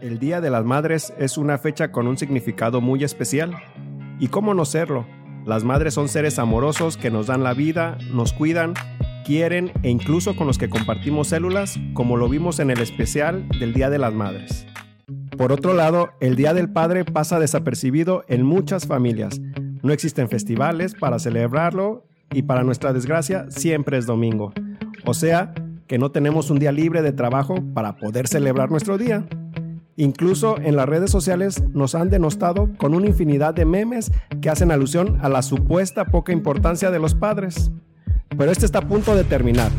El Día de las Madres es una fecha con un significado muy especial. ¿Y cómo no serlo? Las madres son seres amorosos que nos dan la vida, nos cuidan, quieren e incluso con los que compartimos células, como lo vimos en el especial del Día de las Madres. Por otro lado, el Día del Padre pasa desapercibido en muchas familias. No existen festivales para celebrarlo y para nuestra desgracia siempre es domingo. O sea, que no tenemos un día libre de trabajo para poder celebrar nuestro día. Incluso en las redes sociales nos han denostado con una infinidad de memes que hacen alusión a la supuesta poca importancia de los padres. Pero este está a punto de terminar.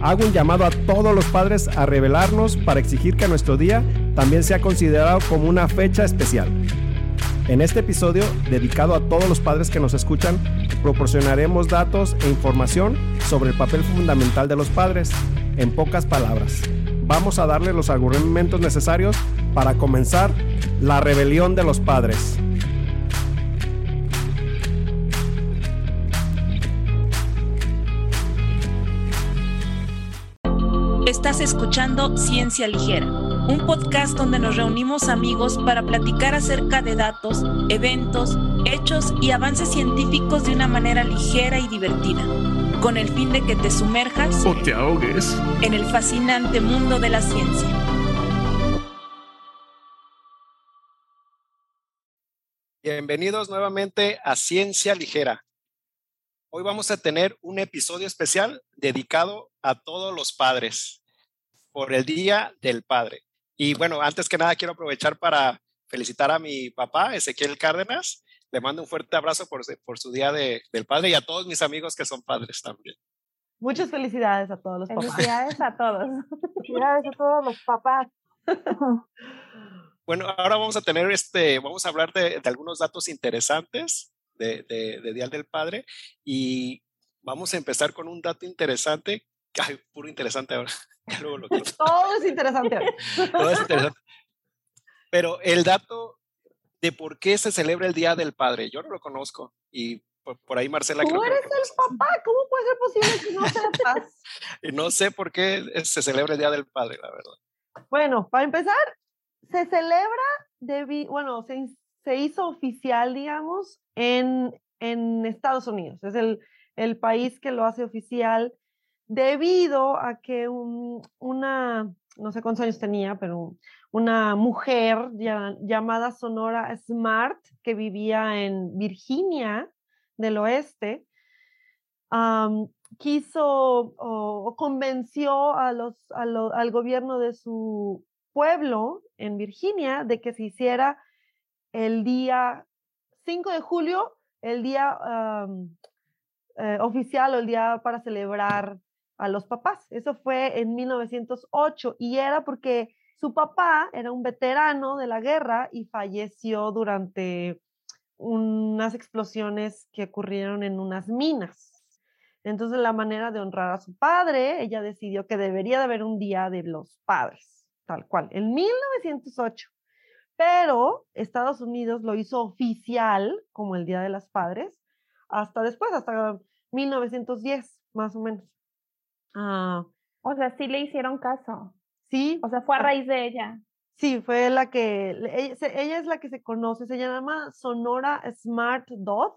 Hago un llamado a todos los padres a revelarnos para exigir que nuestro día también sea considerado como una fecha especial. En este episodio, dedicado a todos los padres que nos escuchan, proporcionaremos datos e información sobre el papel fundamental de los padres. En pocas palabras, vamos a darle los argumentos necesarios para comenzar la rebelión de los padres. Estás escuchando Ciencia Ligera, un podcast donde nos reunimos amigos para platicar acerca de datos, eventos, hechos y avances científicos de una manera ligera y divertida, con el fin de que te sumerjas o te ahogues en el fascinante mundo de la ciencia. Bienvenidos nuevamente a Ciencia Ligera. Hoy vamos a tener un episodio especial dedicado a todos los padres por el Día del Padre. Y bueno, antes que nada quiero aprovechar para felicitar a mi papá, Ezequiel Cárdenas. Le mando un fuerte abrazo por, por su Día de, del Padre y a todos mis amigos que son padres también. Muchas felicidades a todos los papás. Felicidades a todos. Felicidades a todos los papás. Bueno, ahora vamos a tener este, vamos a hablar de, de algunos datos interesantes de, de, de, Día del Padre y vamos a empezar con un dato interesante, ay, puro interesante ahora. Todo es interesante. Todo es interesante. Pero el dato de por qué se celebra el Día del Padre, yo no lo conozco y por, por ahí Marcela. Tú eres el papá, ¿cómo puede ser posible que no sepas? no sé por qué se celebra el Día del Padre, la verdad. Bueno, para empezar, se celebra, de, bueno, se, se, hizo oficial, digamos, en, en Estados Unidos. Es el, el, país que lo hace oficial debido a que un, una, no sé cuántos años tenía, pero una mujer llamada Sonora Smart, que vivía en Virginia del Oeste, quiso o, convenció al gobierno de su pueblo en Virginia de que se hiciera el día 5 de julio, el día eh, oficial o el día para celebrar a los papás. Eso fue en 1908 y era porque su papá era un veterano de la guerra y falleció durante unas explosiones que ocurrieron en unas minas. Entonces, la manera de honrar a su padre, ella decidió que debería de haber un día de los padres, tal cual, en 1908. Pero Estados Unidos lo hizo oficial como el Día de las Padres hasta después, hasta 1910, más o menos. Ah, o sea, sí le hicieron caso. Sí. O sea, fue a raíz de ella. Sí, fue la que, ella, ella es la que se conoce, se llama Sonora Smart Dodd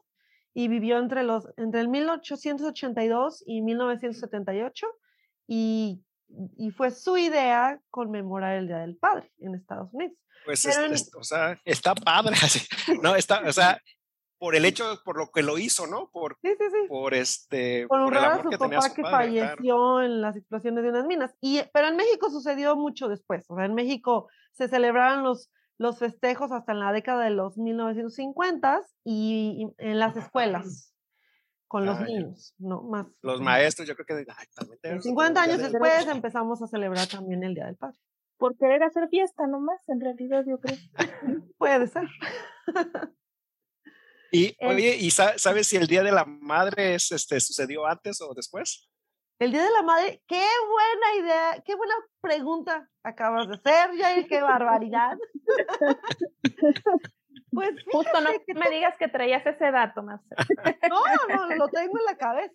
y vivió entre, los, entre el 1882 y 1978 y, y fue su idea conmemorar el Día del Padre en Estados Unidos. Pues, es, en, es, o sea, está padre, así. no, está, o sea, por el hecho, por lo que lo hizo, ¿no? Por, sí, sí, sí. por este, por, por el amor a su que papá su que padre, falleció claro. en las explosiones de unas minas. Y, pero en México sucedió mucho después. O sea, en México se celebraron los, los festejos hasta en la década de los 1950 y, y en las escuelas con los Ay, niños, ¿no? Más. Los maestros, yo creo que ay, también 50 años después empezamos a celebrar también el Día del Padre. Por querer hacer fiesta nomás, en realidad yo creo. Puede ser. Y oye, ¿y sabes si el Día de la Madre es, este, sucedió antes o después? El Día de la Madre, qué buena idea, qué buena pregunta acabas de hacer, Jair, qué barbaridad. pues justo no que me digas que traías ese dato, Marcelo. No, no, lo tengo en la cabeza.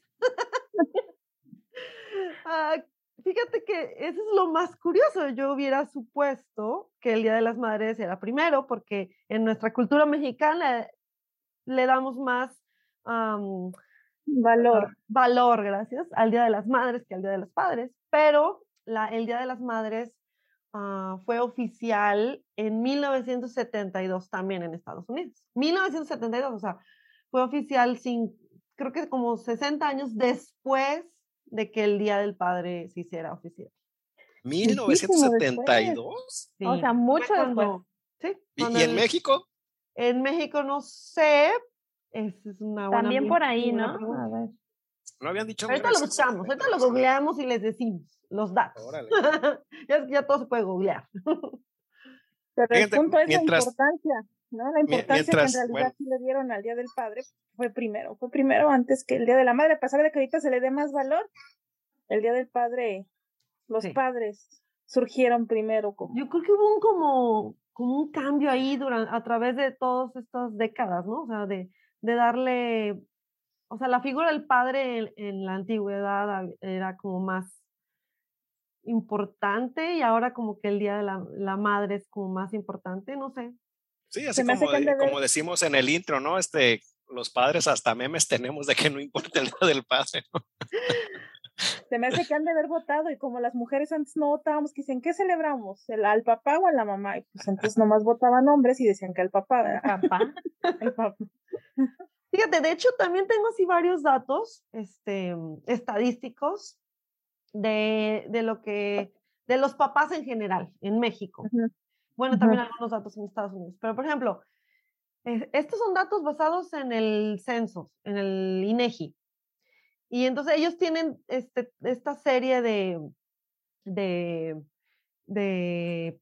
uh, fíjate que eso es lo más curioso. Yo hubiera supuesto que el Día de las Madres era primero, porque en nuestra cultura mexicana le damos más valor. valor, gracias, al Día de las Madres que al Día de los Padres. Pero la, el Día de las Madres ah, fue oficial en 1972 también en Estados Unidos. 1972, o sea, fue oficial sin, creo que como 60 años después de que el Día del Padre se hiciera oficial. 1972. O sea, mucho después. Sí. ¿Y, en México? En México no sé. Esa es una buena También por ahí, ¿no? A ver. No habían dicho. Ahorita lo buscamos, ahorita lo googleamos y les decimos los datos. ya, ya todo se puede googlear. Pero el punto es la importancia, ¿no? La importancia que en realidad sí le dieron al Día del Padre fue primero, fue primero antes que el Día de la Madre, a pesar de que ahorita se le dé más valor, el Día del Padre, los padres surgieron primero como... Yo creo que hubo un como, como un cambio ahí durante, a través de todas estas décadas, ¿no? O sea, de, de darle, o sea, la figura del padre en, la antigüedad era como más importante y ahora como que el Día de la, la Madre es como más importante, no sé. Sí, así como, como decimos en el intro, ¿no? Este, los padres hasta memes tenemos de que no importa el día del padre. Se me hace que han de haber votado y como las mujeres antes no votábamos, que dicen, ¿qué celebramos? ¿El, ¿Al papá o a la mamá? Y pues entonces nomás votaban hombres y decían que al papá. ¿Papá? Fíjate, de hecho también tengo así varios datos este, estadísticos de, de lo que, de los papás en general en México. Bueno, también algunos datos en Estados Unidos. Pero, por ejemplo, estos son datos basados en el censo, en el INEGI. Y entonces ellos tienen este, esta serie de, de, de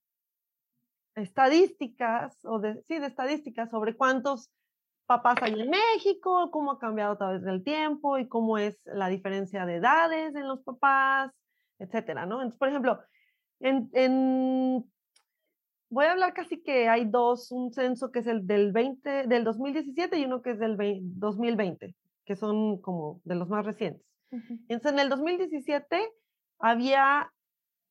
estadísticas, o de, sí, de estadísticas sobre cuántos papás hay en México, cómo ha cambiado a través del tiempo y cómo es la diferencia de edades en los papás, etcétera, ¿no? Entonces, por ejemplo, en, en voy a hablar casi que hay dos, un censo que es el del 20, del 2017 y uno que es del 2020, que son como de los más recientes. Entonces, en el 2017 había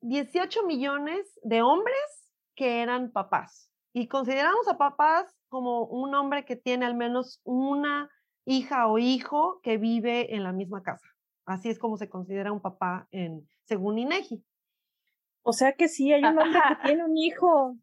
18 millones de hombres que eran papás. Y consideramos a papás como un hombre que tiene al menos una hija o hijo que vive en la misma casa. Así es como se considera un papá en, según INEGI. O sea que sí, hay un hombre que tiene un hijo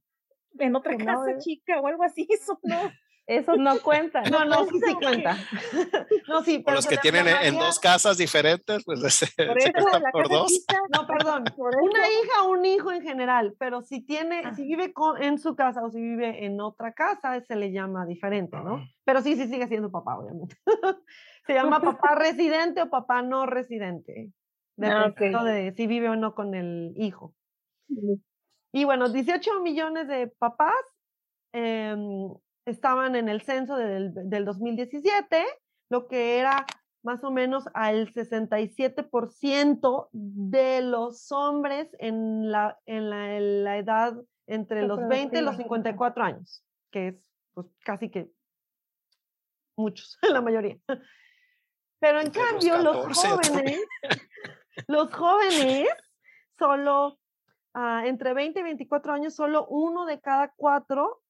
en otra casa chica o algo así, eso no. Eso no cuenta. No, no, sí, sí cuenta. No, sí, pero los que tienen en dos casas diferentes, pues se, por, por dos. no, perdón. Una hija o un hijo en general, pero si tiene, ah. si vive en su casa o si vive en otra casa, se le llama diferente, ¿no? Pero sí, sí sigue siendo papá, obviamente. se llama papá residente o papá no residente. Ah, dependiendo de si vive o no con el hijo. Y bueno, 18 millones de papás em, estaban en el censo del, del 2017, lo que era más o menos al 67% de los hombres en la, en la, edad entre los 20 y los 54 años, que es pues, casi que muchos, la mayoría. Pero en cambio, los jóvenes, los jóvenes solo Ah, entre 20 y 24 años, solo uno de cada cuatro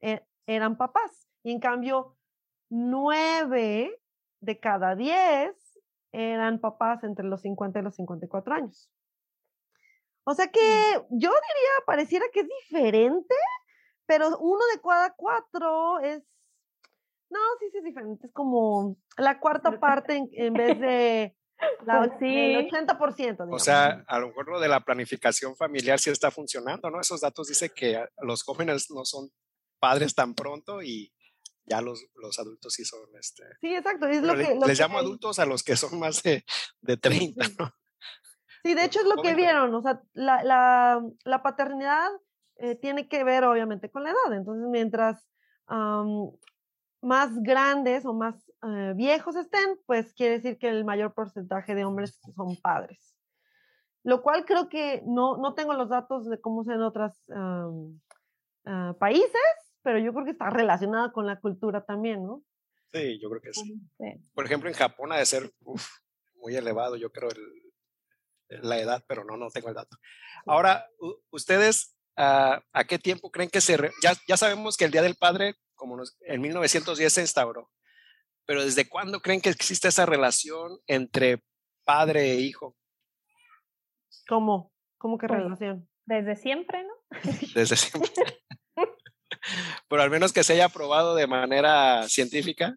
eh, eran papás. Y en cambio, nueve de cada diez eran papás entre los 50 y los 54 años. O sea que yo diría, pareciera que es diferente, pero uno de cada cuatro es, no, sí, sí es diferente, es como la cuarta parte en vez de la, pues El 80%. O sea, a lo mejor lo de la planificación familiar sí está funcionando, ¿no? Esos datos dicen que los jóvenes no son padres tan pronto y ya los, los adultos sí son. Este, sí, exacto. Es lo que, les llamo adultos a los que son más de, de 30, ¿no? Sí, de hecho es lo que vieron, o sea, la, la, la paternidad eh, tiene que ver obviamente con la edad, entonces mientras más grandes o más eh, viejos estén, pues quiere decir que el mayor porcentaje de hombres son padres. Lo cual creo que no, no tengo los datos de cómo son en otros ah, países, pero yo creo que está relacionada con la cultura también, ¿no? Sí, yo creo que sí. Por ejemplo, en Japón ha de ser muy elevado, yo creo, el, la edad, pero no, no tengo el dato. Ahora, ustedes, uh, ¿a qué tiempo creen que se... Ya, ya sabemos que el Día del Padre, como nos, en 1910 se instauró, pero ¿desde cuándo creen que existe esa relación entre padre e hijo? ¿Cómo? ¿Cómo qué pues, relación? Desde siempre, ¿no? Desde siempre. pero al menos que se haya probado de manera científica.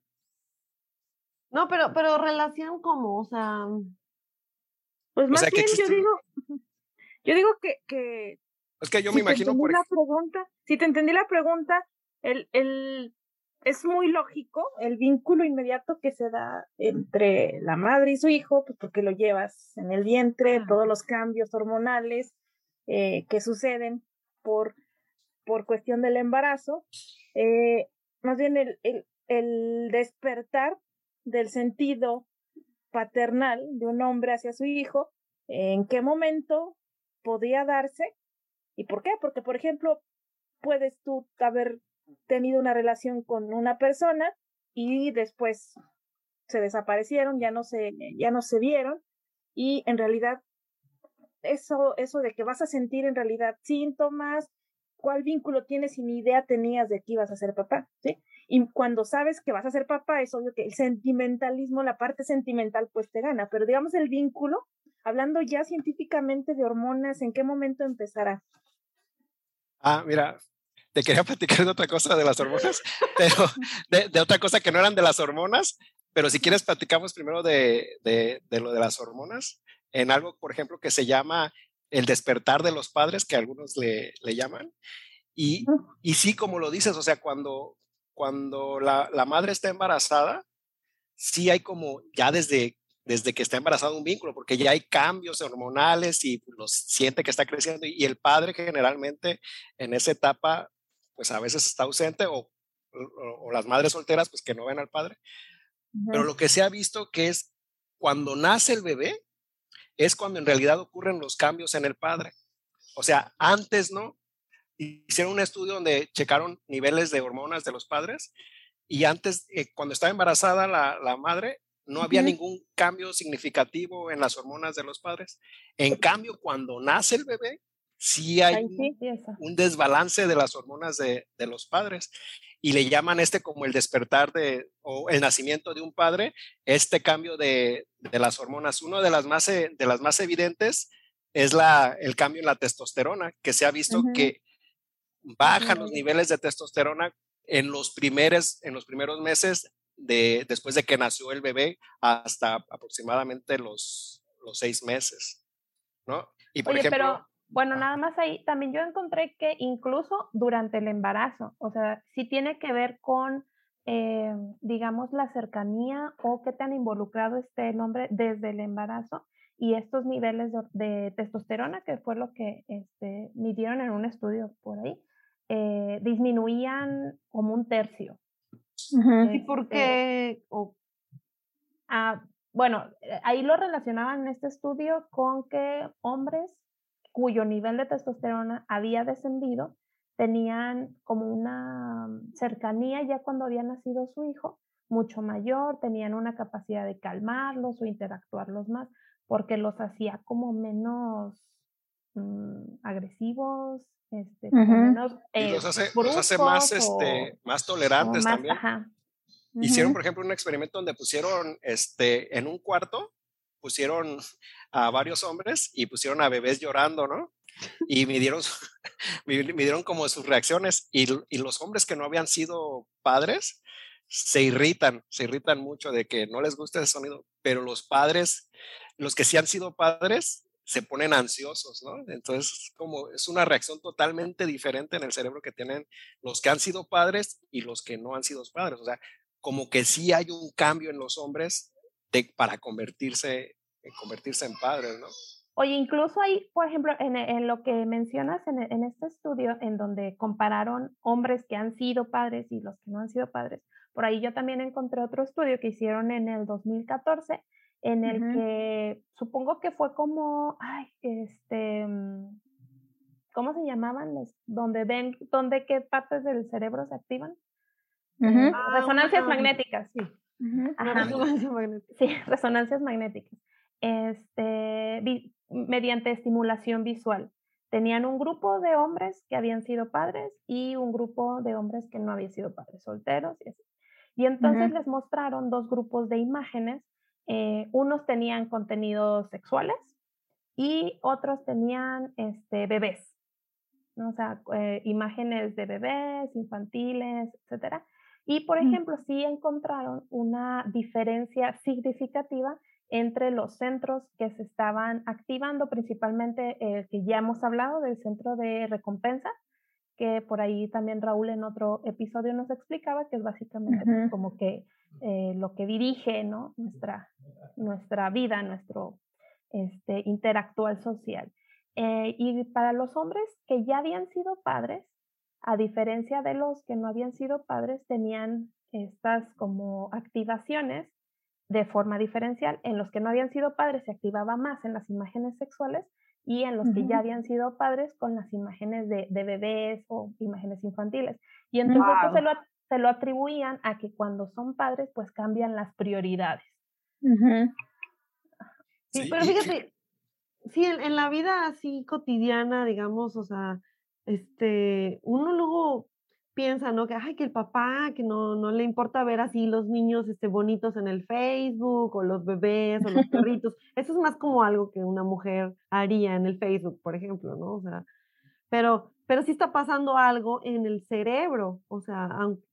No, pero, pero relación como, o sea. Pues más bien yo digo, yo digo que, que es que yo me imagino por la pregunta, si te entendí la pregunta, el, el es muy lógico el vínculo inmediato que se da entre la madre y su hijo, pues porque lo llevas en el vientre, todos los cambios hormonales eh, que suceden por, por cuestión del embarazo. Eh, más bien el, el, el despertar del sentido paternal de un hombre hacia su hijo, en qué momento podía darse y por qué. Porque, por ejemplo, puedes tú haber tenido una relación con una persona y después se desaparecieron, ya no se, ya no se vieron y en realidad eso, eso de que vas a sentir en realidad síntomas, cuál vínculo tienes y ni idea tenías de que ibas a ser papá, ¿sí? Y cuando sabes que vas a ser papá, es obvio que el sentimentalismo, la parte sentimental, pues te gana, pero digamos el vínculo, hablando ya científicamente de hormonas, ¿en qué momento empezará? Ah, mira, te quería platicar de otra cosa de las hormonas, pero de, otra cosa que no eran de las hormonas, pero si quieres platicamos primero de, de, de, lo de las hormonas, en algo, por ejemplo, que se llama el despertar de los padres, que algunos le, le llaman. Y, y, sí, como lo dices, o sea, cuando, cuando la, la, madre está embarazada, sí hay como ya desde, desde que está embarazada un vínculo, porque ya hay cambios hormonales y los siente que está creciendo y, el padre generalmente en esa etapa pues a veces está ausente o, o, las madres solteras pues que no ven al padre. Pero lo que se ha visto que es cuando nace el bebé es cuando en realidad ocurren los cambios en el padre. O sea, antes no. Hicieron un estudio donde checaron niveles de hormonas de los padres y antes, eh, cuando estaba embarazada la, la madre, no había ningún cambio significativo en las hormonas de los padres. En cambio, cuando nace el bebé, sí hay un, desbalance de las hormonas de, los padres y le llaman este como el despertar de o el nacimiento de un padre, este cambio de, las hormonas. Uno de las más, eh, de las más evidentes es la, el cambio en la testosterona, que se ha visto que bajan los niveles de testosterona en los primeros, en los primeros meses de, después de que nació el bebé hasta aproximadamente los, los seis meses. ¿no? Y por ejemplo, bueno, nada más ahí, también yo encontré que incluso durante el embarazo, o sea, sí tiene que ver con, eh, digamos, la cercanía o que te han involucrado este hombre desde el embarazo y estos niveles de, testosterona, que fue lo que este, midieron en un estudio por ahí, eh, disminuían como un tercio. ¿Y por este, qué? Ah, bueno, eh, ahí lo relacionaban en este estudio con que hombres cuyo nivel de testosterona había descendido, tenían como una cercanía ya cuando había nacido su hijo, mucho mayor, tenían una capacidad de calmarlos o interactuarlos más, porque los hacía como menos mm, agresivos, este, menos, eh, los, hace, más, este, más tolerantes también. Hicieron, por ejemplo, un experimento donde pusieron este, en un cuarto pusieron a varios hombres y pusieron a bebés llorando, ¿no? Y midieron, midieron como sus reacciones y, y los hombres que no habían sido padres se irritan, se irritan mucho de que no les gusta ese sonido, pero los padres, los que sí han sido padres, se ponen ansiosos, ¿no? Entonces, como es una reacción totalmente diferente en el cerebro que tienen los que han sido padres y los que no han sido padres. O sea, como que sí hay un cambio en los hombres para convertirse, en convertirse en padres, ¿no? Oye, incluso hay, por ejemplo, en, en lo que mencionas en, en, este estudio, en donde compararon hombres que han sido padres y los que no han sido padres, por ahí yo también encontré otro estudio que hicieron en el 2014, en el que supongo que fue como, ay, este, mm, ¿cómo se llamaban? Los, donde ven, donde qué partes del cerebro se activan. Eh, ah, resonancias magnéticas, sí. Sí, resonancias magnéticas. Este, mediante estimulación visual. Tenían un grupo de hombres que habían sido padres y un grupo de hombres que no habían sido padres solteros y así. Y entonces les mostraron dos grupos de imágenes. Eh, unos tenían contenidos sexuales y otros tenían este, bebés, o sea, eh, imágenes de bebés, infantiles, etcétera. Y, por ejemplo, sí encontraron una diferencia significativa entre los centros que se estaban activando, principalmente el que ya hemos hablado del centro de recompensa, que por ahí también Raúl en otro episodio nos explicaba, que es básicamente pues, como que eh, lo que dirige ¿no? nuestra, nuestra vida, nuestro este, interactual social. Eh, y para los hombres que ya habían sido padres, a diferencia de los que no habían sido padres, tenían estas como activaciones de forma diferencial. En los que no habían sido padres se activaba más en las imágenes sexuales y en los que ya habían sido padres con las imágenes de, bebés o imágenes infantiles. Y entonces se, lo, se, lo, atribuían a que cuando son padres pues cambian las prioridades. Sí, pero fíjate, sí, en, la vida así cotidiana, digamos, o sea, este, uno luego piensa, ¿no? Que, ay, que el papá, que no, no le importa ver así los niños este, bonitos en el Facebook, o los bebés, o los perritos. Eso es más como algo que una mujer haría en el Facebook, por ejemplo, ¿no? O sea, pero, pero sí está pasando algo en el cerebro, o sea, aunque...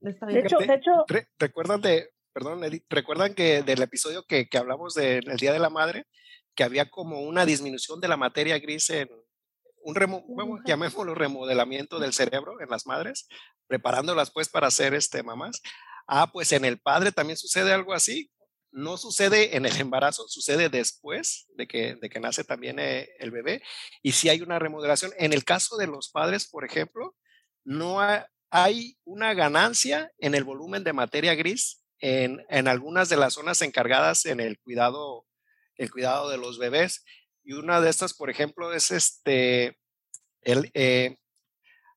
De hecho, de hecho... ¿Recuerdan de, perdón, Edith, recuerdan que del episodio que, que hablamos del Día de la Madre, que había como una disminución de la materia gris en un remo, llamémoslo remodelamiento del cerebro en las madres, preparándolas pues para ser este, mamás. Ah, pues en el padre también sucede algo así. No sucede en el embarazo, sucede después de que, de que nace también eh, el bebé. Y si hay una remodelación. En el caso de los padres, por ejemplo, no hay una ganancia en el volumen de materia gris en, en algunas de las zonas encargadas en el cuidado el cuidado de los bebés. Y una de estas, por ejemplo, es este, eh,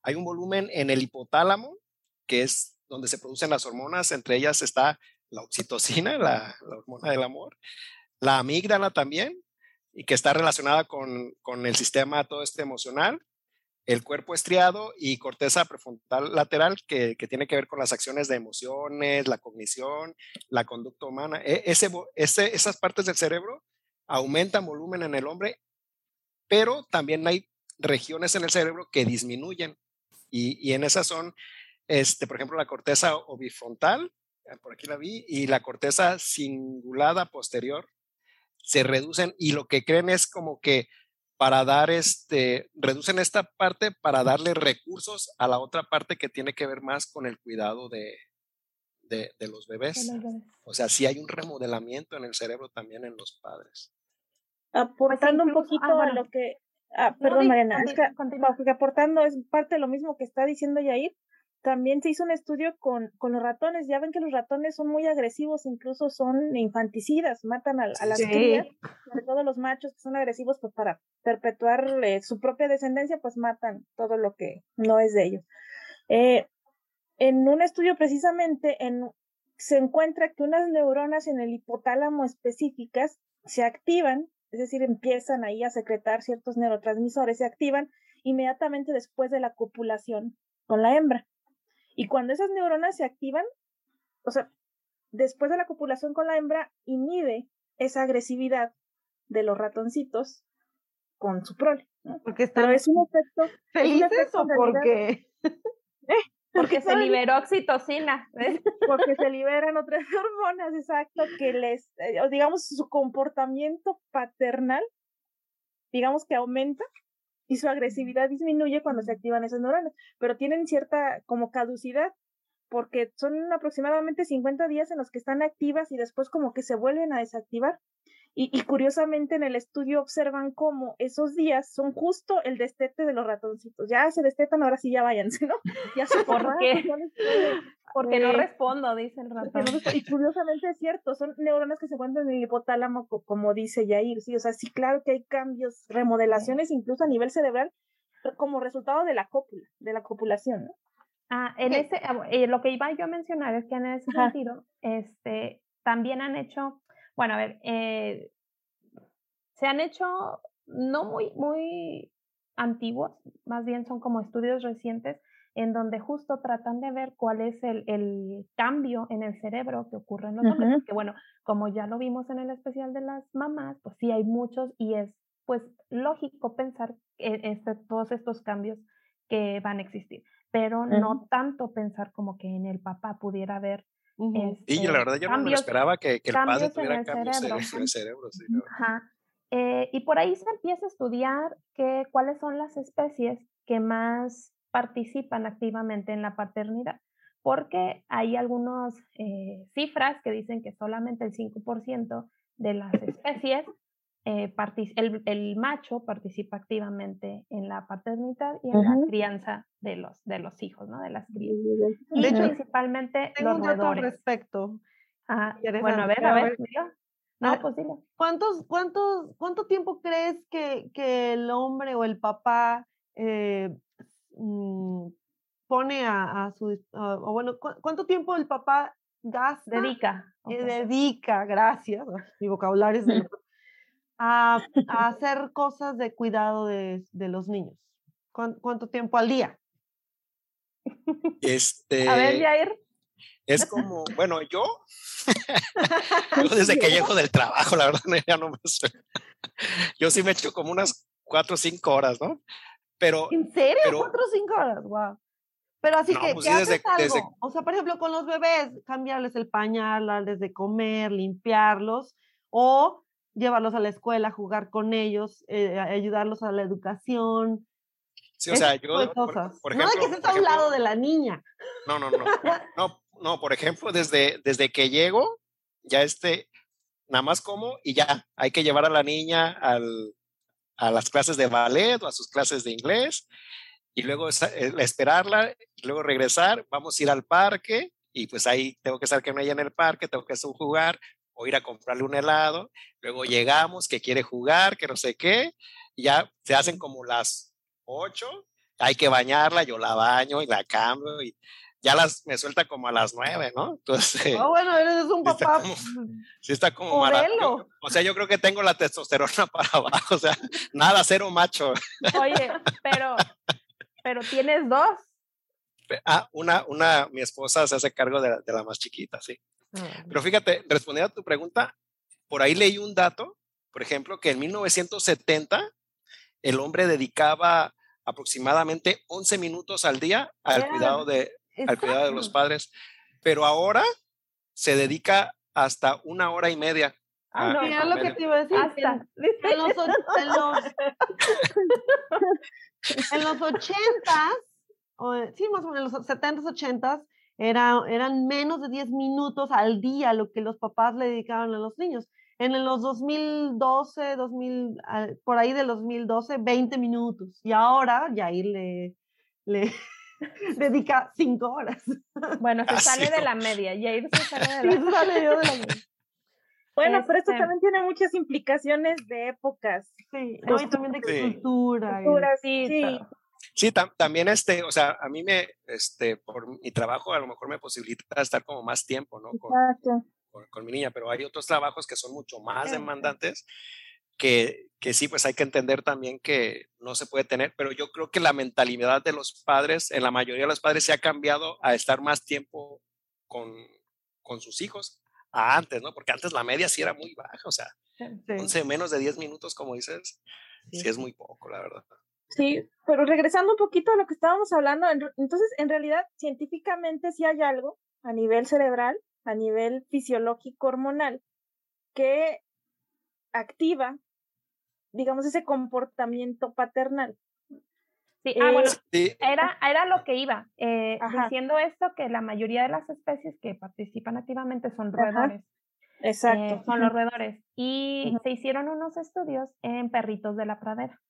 hay un volumen en el hipotálamo, que es donde se producen las hormonas, entre ellas está la oxitocina, la, hormona del amor, la amígdala también, y que está relacionada con, con el sistema todo este emocional, el cuerpo estriado y corteza prefrontal lateral, que, que, tiene que ver con las acciones de emociones, la cognición, la conducta humana. E, ese, ese, esas partes del cerebro aumentan volumen en el hombre, pero también hay regiones en el cerebro que disminuyen. Y, y en esas son, este, por ejemplo, la corteza obifrontal, ah, por aquí la vi, y la corteza cingulada posterior se reducen y lo que creen es como que para dar este, reducen esta parte para darle recursos a la otra parte que tiene que ver más con el cuidado de, de, los bebés. O sea, sí hay un remodelamiento en el cerebro también en los padres. Pues aportando un poquito a lo que... Ah, perdón, Mariana, es que, aportando es parte de lo mismo que está diciendo Yair, también se hizo un estudio con, con, los ratones. Ya ven que los ratones son muy agresivos, incluso son infanticidas, matan a, las crías, sobre todo los machos que son agresivos, pues para perpetuar eh, su propia descendencia, pues matan todo lo que no es de ellos. Eh, en un estudio precisamente en, se encuentra que unas neuronas en el hipotálamo específicas se activan, es decir, empiezan ahí a secretar ciertos neurotransmisores, se activan inmediatamente después de la copulación con la hembra. Y cuando esas neuronas se activan, o sea, después de la copulación con la hembra, inhibe esa agresividad de los ratoncitos con su prole. Porque Pero es un efecto. ¿Felices o porque.? ¿Eh? Porque se liberó oxitocina. Porque se liberan otras hormonas, exacto, que les, eh, digamos, su comportamiento paternal, digamos que aumenta y su agresividad disminuye cuando se activan esas neuronas, pero tienen cierta como caducidad, porque son aproximadamente 50 días en los que están activas y después como que se vuelven a desactivar. Y, curiosamente en el estudio observan cómo esos días son justo el destete de los ratoncitos. Ya se destetan, ahora sí ya váyanse, ¿no? Ya se ¿Por qué? Porque no respondo, dice el ratón. y curiosamente es cierto, son neuronas que se encuentran en el hipotálamo, como dice Yair, sí, o sea, sí, claro que hay cambios, remodelaciones incluso a nivel cerebral como resultado de la cópula, de la copulación, ¿no? Ah, en ese, ah, eh, lo que iba yo a mencionar es que en ese sentido, este, también han hecho bueno, a ver, eh, se han hecho no muy, muy antiguos, más bien son como estudios recientes en donde justo tratan de ver cuál es el, el cambio en el cerebro que ocurre en los hombres, porque bueno, como ya lo vimos en el especial de las mamás, pues sí hay muchos y es pues lógico pensar este, todos estos cambios que van a existir, pero no tanto pensar como que en el papá pudiera haber y la verdad yo no me esperaba que, que el padre tuviera cambios cerebro. en el cerebro. Eh, y por ahí se empieza a estudiar que, cuáles son las especies que más participan activamente en la paternidad, porque hay algunas eh, cifras que dicen que solamente el 5% de las especies, eh, el, el, macho participa activamente en la paternidad y en la crianza de los, de los hijos, ¿no? De las crías. Y principalmente tengo los un dato al respecto. bueno, a ver, a ver, no, pues ¿Cuántos, cuántos, ¿Cuánto tiempo crees que, que el hombre o el papá eh, Mm, pone a, su, o bueno, ¿cuánto tiempo el papá gasta? Dedica. dedica, gracias, mi vocabulario es a, a, hacer cosas de cuidado de, de los niños. ¿Cuánto, tiempo al día? Este, a ver, Jair. Es como, bueno, yo, yo desde que llego del trabajo, la verdad, ya no me sé. Yo sí me echo como unas cuatro o cinco horas, ¿no? Pero, ¿En serio? ¿Cuatro o cinco horas? Wow. Pero así que, pues haces algo? O sea, por ejemplo, con los bebés, cambiarles el pañal, darles de comer, limpiarlos, o llevarlos a la escuela, jugar con ellos, eh, ayudarlos a la educación. Sí, o sea, yo, por, ejemplo, no hay que estés a un lado de la niña. No, no, no, no, no, por ejemplo, desde, desde que llego, ya este, nada más como y ya, hay que llevar a la niña al, a las clases de ballet o a sus clases de inglés y luego eh, esperarla y luego regresar, vamos a ir al parque y pues ahí tengo que estar con ella en el parque, tengo que jugar o ir a comprarle un helado, luego llegamos, que quiere jugar, que no sé qué, y ya se hacen como las ocho, hay que bañarla, yo la baño y la cambio y ya las me suelta como a las nueve, ¿no? Entonces. Oh, bueno, eres un papá. Sí está como, modelo. O sea, yo creo que tengo la testosterona para abajo, o sea, nada, cero macho. Oye, pero, pero tienes dos. Ah, una, una, mi esposa se hace cargo de, de la más chiquita, sí. Ah, pero fíjate, respondiendo a tu pregunta, por ahí leí un dato, por ejemplo, que en 1970 el hombre dedicaba aproximadamente 11 minutos al día al cuidado de, al cuidado de los padres, pero ahora se dedica hasta una hora y media. Ah, no, ya lo que te iba a decir. Hasta. En, los, en, los, en los 80 sí, más o menos en los 70s, 80s, era, eran menos de 10 minutos al día lo que los papás le dedicaban a los niños. En los 2012, 2000, por ahí del 2012, 20 minutos. Y ahora ya ahí le, le, dedica cinco horas. Bueno, se sale de la media, Jair se sale de la, media. Bueno, pero esto este también tiene muchas implicaciones de épocas. Sí, también de cultura. sí, sí. Sí, también este, o sea, a mí me, este, por mi trabajo a lo mejor me posibilita estar como más tiempo, ¿no? Con, con, mi niña, pero hay otros trabajos que son mucho más demandantes que, que sí, pues hay que entender también que no se puede tener, pero yo creo que la mentalidad de los padres, en la mayoría de los padres, se ha cambiado a estar más tiempo con, con sus hijos a antes, ¿no? Porque antes la media sí era muy baja, o sea, sí. menos de 10 minutos, como dices, sí. es muy poco, la verdad. Sí, pero regresando un poquito a lo que estábamos hablando, entonces, en realidad, científicamente sí hay algo a nivel cerebral, a nivel fisiológico, hormonal, que activa, digamos, ese comportamiento paternal. Sí, ah, bueno, Era, era lo que iba, eh, diciendo esto que la mayoría de las especies que participan activamente son roedores. Exacto. Eh, son los roedores. Y se hicieron unos estudios en perritos de la pradera.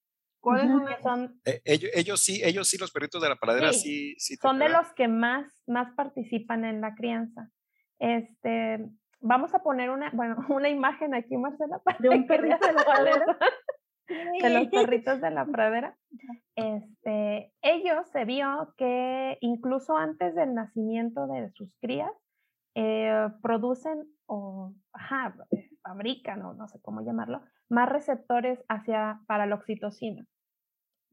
¿Cuáles son? Eh, ellos, ellos, sí, ellos sí, los perritos de la pradera sí. sí, son de los que más, más participan en la crianza. Este, vamos a poner una, bueno, una imagen aquí, Marcela, de un perrito de la pradera. de los perritos de la pradera. Este, ellos se vio que incluso antes del nacimiento de sus crías, eh, producen o, ajá, fabrican o no sé cómo llamarlo, más receptores hacia, para la oxitocina.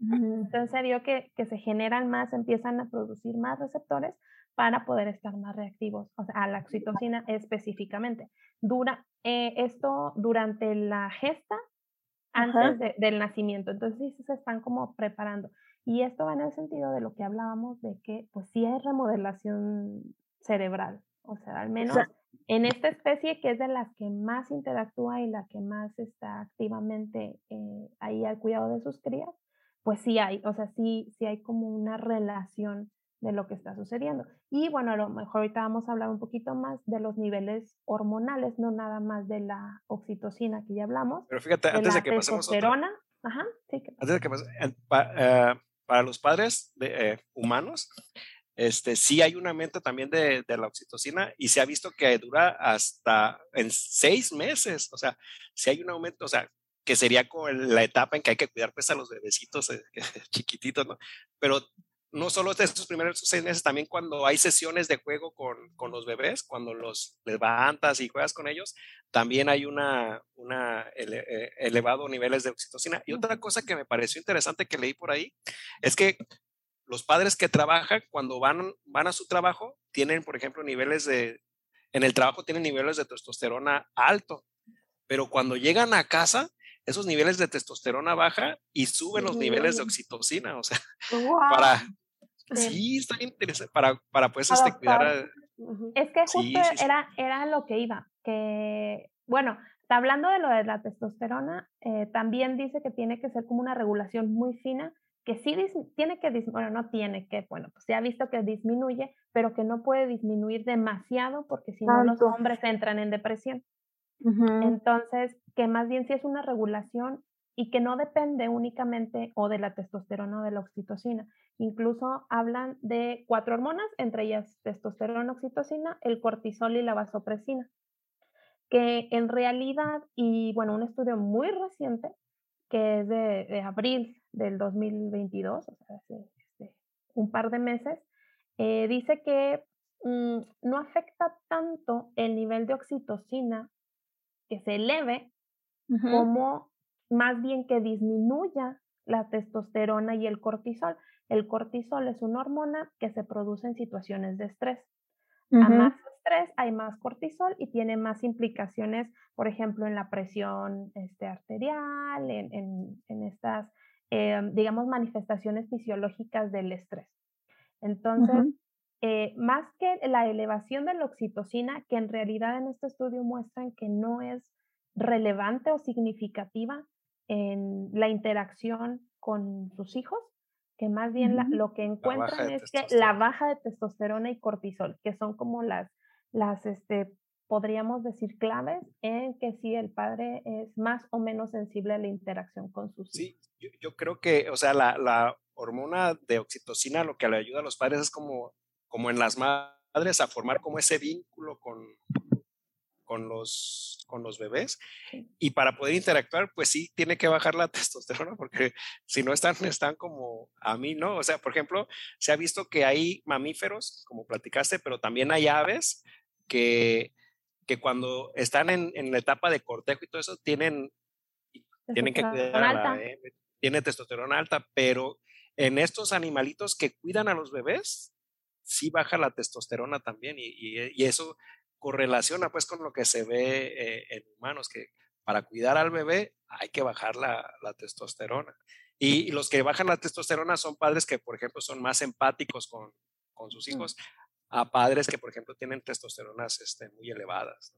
Entonces se vio que, que, se generan más, empiezan a producir más receptores para poder estar más reactivos, o sea, a la oxitocina específicamente. Dura, eh, esto durante la gesta, antes del nacimiento. Entonces sí se están como preparando. Y esto va en el sentido de lo que hablábamos de que pues sí hay remodelación cerebral. O sea, al menos en esta especie que es de las que más interactúa y la que más está activamente eh, ahí al cuidado de sus crías, pues sí hay, o sea, sí, sí hay como una relación de lo que está sucediendo. Y bueno, a lo mejor ahorita vamos a hablar un poquito más de los niveles hormonales, no nada más de la oxitocina que ya hablamos. Pero fíjate, antes de que pasemos otra, Ajá, sí, antes de que pasemos, eh, para, los padres de, eh, humanos, este, sí hay un aumento también de, de, la oxitocina y se ha visto que dura hasta en seis meses, o sea, si hay un aumento, o sea, que sería con la etapa en que hay que cuidar pues a los bebecitos eh, chiquititos, ¿no? Pero no solo de estos primeros seis meses, también cuando hay sesiones de juego con, con, los bebés, cuando los levantas y juegas con ellos, también hay una, una eh, elevado niveles de oxitocina. Y otra cosa que me pareció interesante que leí por ahí es que los padres que trabajan cuando van, van a su trabajo tienen, por ejemplo, niveles de, en el trabajo tienen niveles de testosterona alto, pero cuando llegan a casa esos niveles de testosterona baja y suben los niveles de oxitocina, o sea, para... Sí, está interesante, para, para pues este, cuidar a, Es que justo Era, era lo que iba, que, bueno, hablando de lo de la testosterona, eh, también dice que tiene que ser como una regulación muy fina, que sí tiene que, bueno, no tiene que, bueno, pues se ha visto que disminuye, pero que no puede disminuir demasiado porque si no los hombres entran en depresión. Entonces, que más bien sí es una regulación y que no depende únicamente o de la testosterona o de la oxitocina. Incluso hablan de cuatro hormonas, entre ellas testosterona, oxitocina, el cortisol y la vasopresina, que en realidad, y bueno, un estudio muy reciente, que es de, abril del 2022, o sea, hace este, un par de meses, eh, dice que mm, no afecta tanto el nivel de oxitocina que se eleve como más bien que disminuya la testosterona y el cortisol. El cortisol es una hormona que se produce en situaciones de estrés. A más estrés hay más cortisol y tiene más implicaciones, por ejemplo, en la presión este, arterial, en, en, estas, em, digamos, manifestaciones fisiológicas del estrés. Entonces, eh, más que la elevación de la oxitocina, que en realidad en este estudio muestran que no es relevante o significativa en la interacción con sus hijos, que más bien lo que encuentran es que la baja de testosterona y cortisol, que son como las, las este, podríamos decir, claves en que si el padre es más o menos sensible a la interacción con sus hijos. Sí, yo, creo que, o sea, la, la, hormona de oxitocina lo que le ayuda a los padres es como como en las madres, a formar como ese vínculo con, con, los, con los bebés. Y para poder interactuar, pues sí, tiene que bajar la testosterona, porque si no están, están como a mí, ¿no? O sea, por ejemplo, se ha visto que hay mamíferos, como platicaste, pero también hay aves que, que cuando están en, en la etapa de cortejo y todo eso, tienen, tienen que cuidar a la, tiene testosterona alta, pero en estos animalitos que cuidan a los bebés, sí baja la testosterona también y, eso correlaciona pues con lo que se ve eh, en humanos, que para cuidar al bebé hay que bajar la, testosterona. Y, los que bajan la testosterona son padres que, por ejemplo, son más empáticos con, sus mm. A padres que, por ejemplo, tienen testosteronas este, muy elevadas.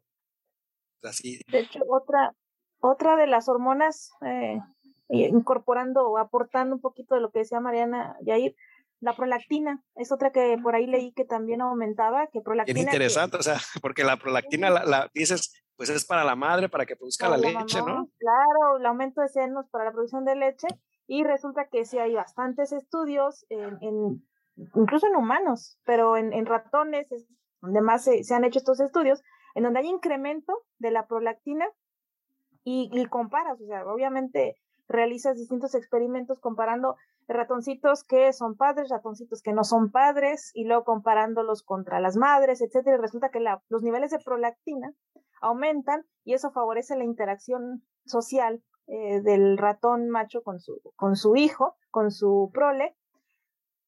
Así. De hecho, otra, otra de las hormonas, eh, incorporando o aportando un poquito de lo que decía Mariana Yair, la prolactina es otra que por ahí leí que también aumentaba, que prolactina. Es interesante, o sea, porque la prolactina la, dices, pues es para la madre, para que produzca la, leche, ¿no? Claro, el aumento de senos para la producción de leche y resulta que sí hay bastantes estudios, en, incluso en humanos, pero en, ratones, es donde más se, han hecho estos estudios, en donde hay incremento de la prolactina y, y comparas, o sea, obviamente realizas distintos experimentos comparando ratoncitos que son padres, ratoncitos que no son padres, y luego comparándolos contra las madres, etcétera, y resulta que los niveles de prolactina aumentan y eso favorece la interacción social eh, del ratón macho con su, con su hijo, con su prole.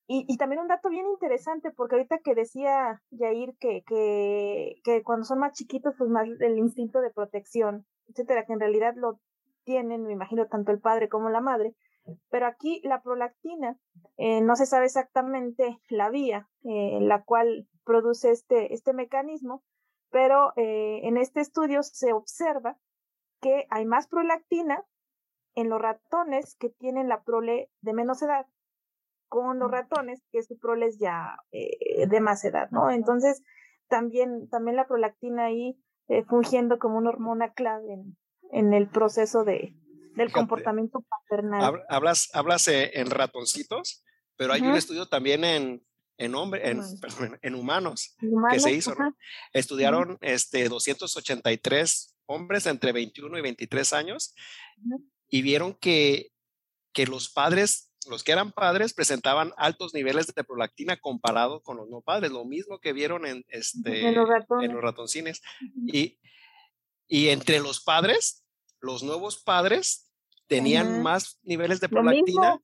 Y, también un dato bien interesante, porque ahorita que decía Yair que, que, que cuando son más chiquitos, pues más el instinto de protección, etcétera, que en realidad lo tienen, me imagino, tanto el padre como la madre, pero aquí la prolactina, eh, no se sabe exactamente la vía en eh, la cual produce este, este mecanismo, pero eh, en este estudio se observa que hay más prolactina en los ratones que tienen la prole de menos edad con los ratones que su prole es ya de más edad, ¿no? Entonces, también, también la prolactina ahí fungiendo como una hormona clave en, en el proceso de, del comportamiento paternal. Hablas, hablas eh, en ratoncitos, pero hay un estudio también en, en, hombre, en, en humanos, que se hizo. Estudiaron este, 283 hombres entre 21 y 23 años y vieron que, que los padres, los que eran padres, presentaban altos niveles de prolactina comparado con los no padres, lo mismo que vieron en, este, en, los, ratoncines. y, y entre los padres los nuevos padres tenían más niveles de prolactina.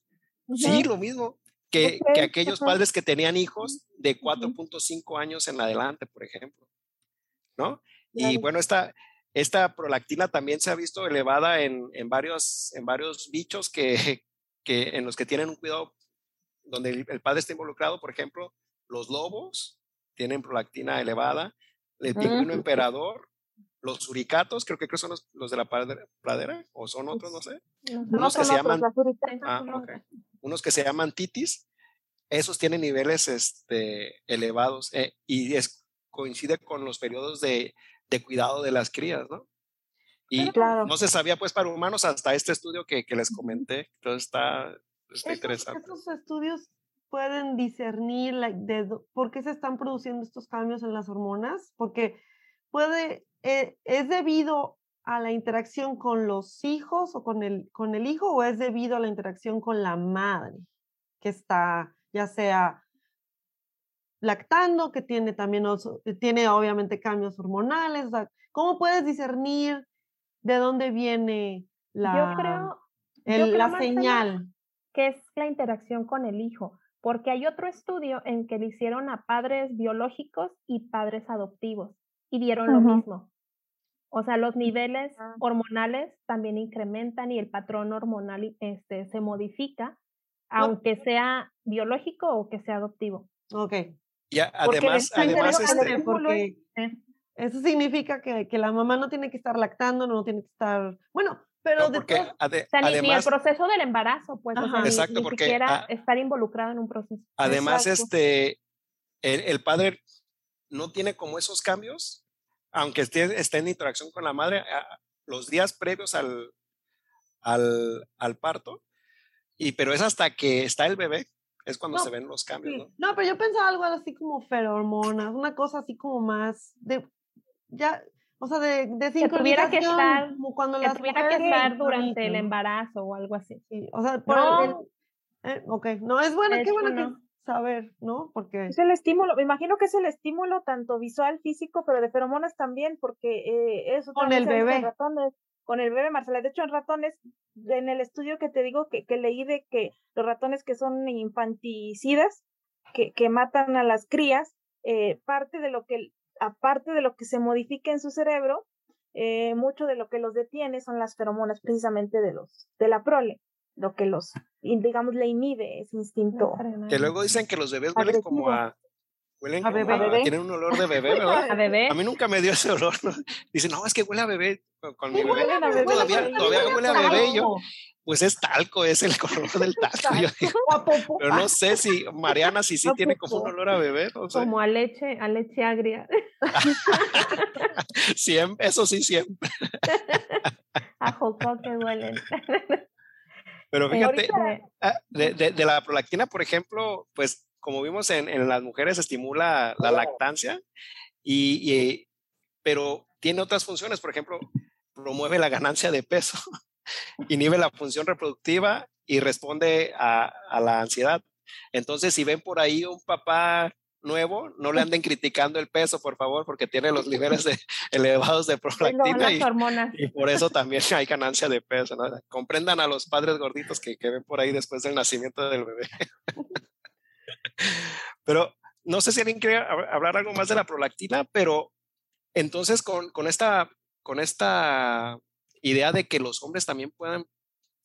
Sí, lo mismo. Que, que aquellos padres que tenían hijos de 4.5 años en adelante, por ejemplo. ¿No? Y bueno, esta, esta prolactina también se ha visto elevada en, en varios, en varios bichos que, que, en los que tienen un cuidado, donde el, padre está involucrado, por ejemplo, los lobos tienen prolactina elevada, el pingüino emperador los suricatos, creo que, son los, de la pradera, o son otros, no sé. unos que se llaman, ah, unos que se llaman titis, esos tienen niveles este, elevados eh, y es, coincide con los periodos de, de, cuidado de las crías, ¿no? Y no se sabía pues para humanos hasta este estudio que, que les comenté, entonces está, está interesante. Estos estudios pueden discernir de por qué se están produciendo estos cambios en las hormonas, porque puede eh, ¿es debido a la interacción con los hijos o con el, con el hijo o es debido a la interacción con la madre que está ya sea lactando, que tiene también, eh, tiene obviamente cambios hormonales? ¿Cómo puedes discernir de dónde viene la, yo creo, la señal? Que es la interacción con el hijo, porque hay otro estudio en que le hicieron a padres biológicos y padres adoptivos y vieron lo mismo. O sea, los niveles ah. hormonales también incrementan y el patrón hormonal este, se modifica, aunque sea biológico o que sea adoptivo. Ok. Y además, además este, porque eso significa que, que, la mamá no tiene que estar lactando, no tiene que estar, bueno, pero de todo, además, ni el proceso del embarazo, pues, exacto, porque siquiera estar involucrado en un proceso. Además, este, el, el, padre no tiene como esos cambios aunque esté, esté, en interacción con la madre, los días previos al, al, al, parto, y, pero es hasta que está el bebé, es cuando se ven los cambios, ¿no? No, pero yo pensaba algo así como feromonas, una cosa así como más de, ya, o sea, de, de que tuviera que estar, como cuando que tuviera que estar durante el embarazo o algo así. Sí, o sea, por no. el, eh, ok, no, es bueno, qué bueno que saber, ¿no? Porque... Es el estímulo, me imagino que es el estímulo tanto visual, físico, pero de feromonas también, porque eh, eso con el bebé. Ratones, con el bebé, Marcela. De hecho, en ratones, en el estudio que te digo que, que leí de que los ratones que son infanticidas, que, que matan a las crías, eh, parte de lo que, aparte de lo que se modifica en su cerebro, eh, mucho de lo que los detiene son las feromonas precisamente de los, de la prole lo que los, digamos, le inhibe ese instinto. Que luego dicen que los bebés huelen como a... Huelen a bebé. tienen un olor de bebé, ¿verdad? A bebé. A mí nunca me dio ese olor. Dicen, no, es que huele a bebé. Con mi bebé. Todavía, todavía huele a bebé. Y yo, pues es talco, es el color del talco. Yo digo, pero no sé si Mariana si sí tiene como un olor a bebé. Como a leche, a leche agria. siempre, eso sí, siempre. a que huelen. Pero eh, fíjate, ah, de, de, la prolactina, por ejemplo, pues como vimos en, en las mujeres, estimula la lactancia, y, pero tiene otras funciones, por ejemplo, promueve la ganancia de peso, inhibe la función reproductiva y responde a, a, la ansiedad. Entonces, si ven por ahí un papá nuevo, no le anden criticando el peso, por favor, porque tiene los niveles elevados de prolactina y, por eso también hay ganancia de peso. Comprendan a los padres gorditos que, que ven por ahí después del nacimiento del bebé. Pero no sé si alguien quiere hablar algo más de la prolactina, pero entonces con, con, esta, con esta idea de que los hombres también puedan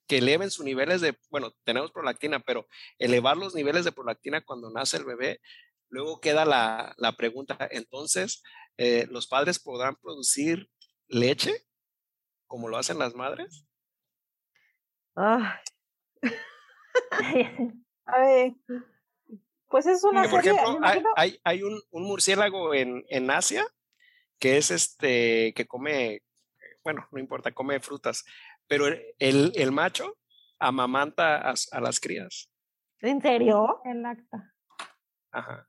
que eleven sus niveles de, bueno, tenemos prolactina, pero elevar los niveles de prolactina cuando nace el bebé, luego queda la, la pregunta, entonces, eh, ¿los padres podrán producir leche como lo hacen las madres? Ah. A pues es una Por ejemplo, hay, hay, un, un, murciélago en, en Asia que es este, que come, bueno, no importa, come frutas, pero el, el macho amamanta a, las crías. ¿En serio? El acta. Ajá.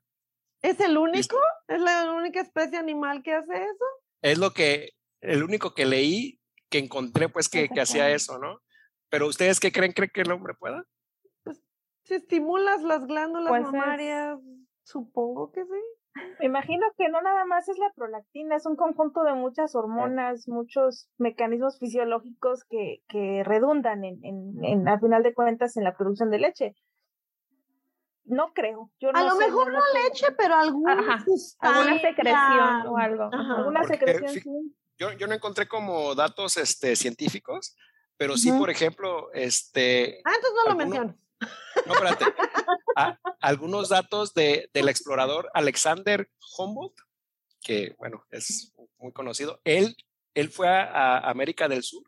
¿Es el único? ¿Es la única especie animal que hace eso? Es lo que, el único que leí, que encontré, pues, que, que hacía eso, ¿no? Pero ustedes qué creen, creen que el hombre pueda? Si estimulas las glándulas pues mamarias, supongo que sí. Me imagino que no nada más es la prolactina, es un conjunto de muchas hormonas, muchos mecanismos fisiológicos que, que redundan en, en, en, al final de cuentas, en la producción de leche. No creo. Yo a lo mejor no, leche, pero alguna, alguna secreción o algo. Alguna secreción, sí. Yo, yo no encontré como datos este, científicos, pero sí, por ejemplo, este. Ah, entonces no lo menciono. No, espérate. algunos datos de, del explorador Alexander Humboldt, que, bueno, es muy conocido. Él, él fue a, América del Sur.